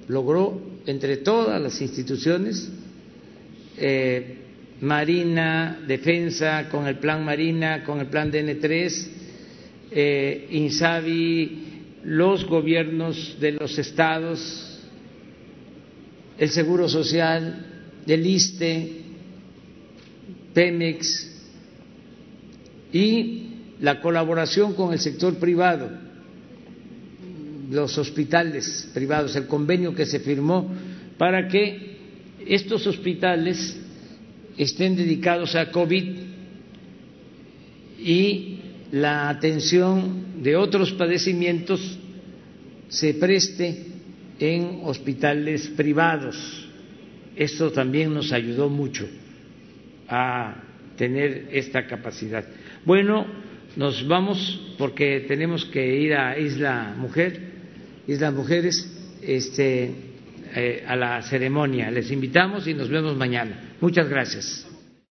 logró entre todas las instituciones, eh, Marina, Defensa, con el plan Marina, con el plan DN3, eh, INSABI, los gobiernos de los estados, el Seguro Social, el ISTE, Pemex y la colaboración con el sector privado los hospitales privados, el convenio que se firmó para que estos hospitales estén dedicados a COVID y la atención de otros padecimientos se preste en hospitales privados. Esto también nos ayudó mucho a tener esta capacidad. Bueno, nos vamos porque tenemos que ir a Isla Mujer las mujeres este, eh, a la ceremonia. Les invitamos y nos vemos mañana. Muchas gracias.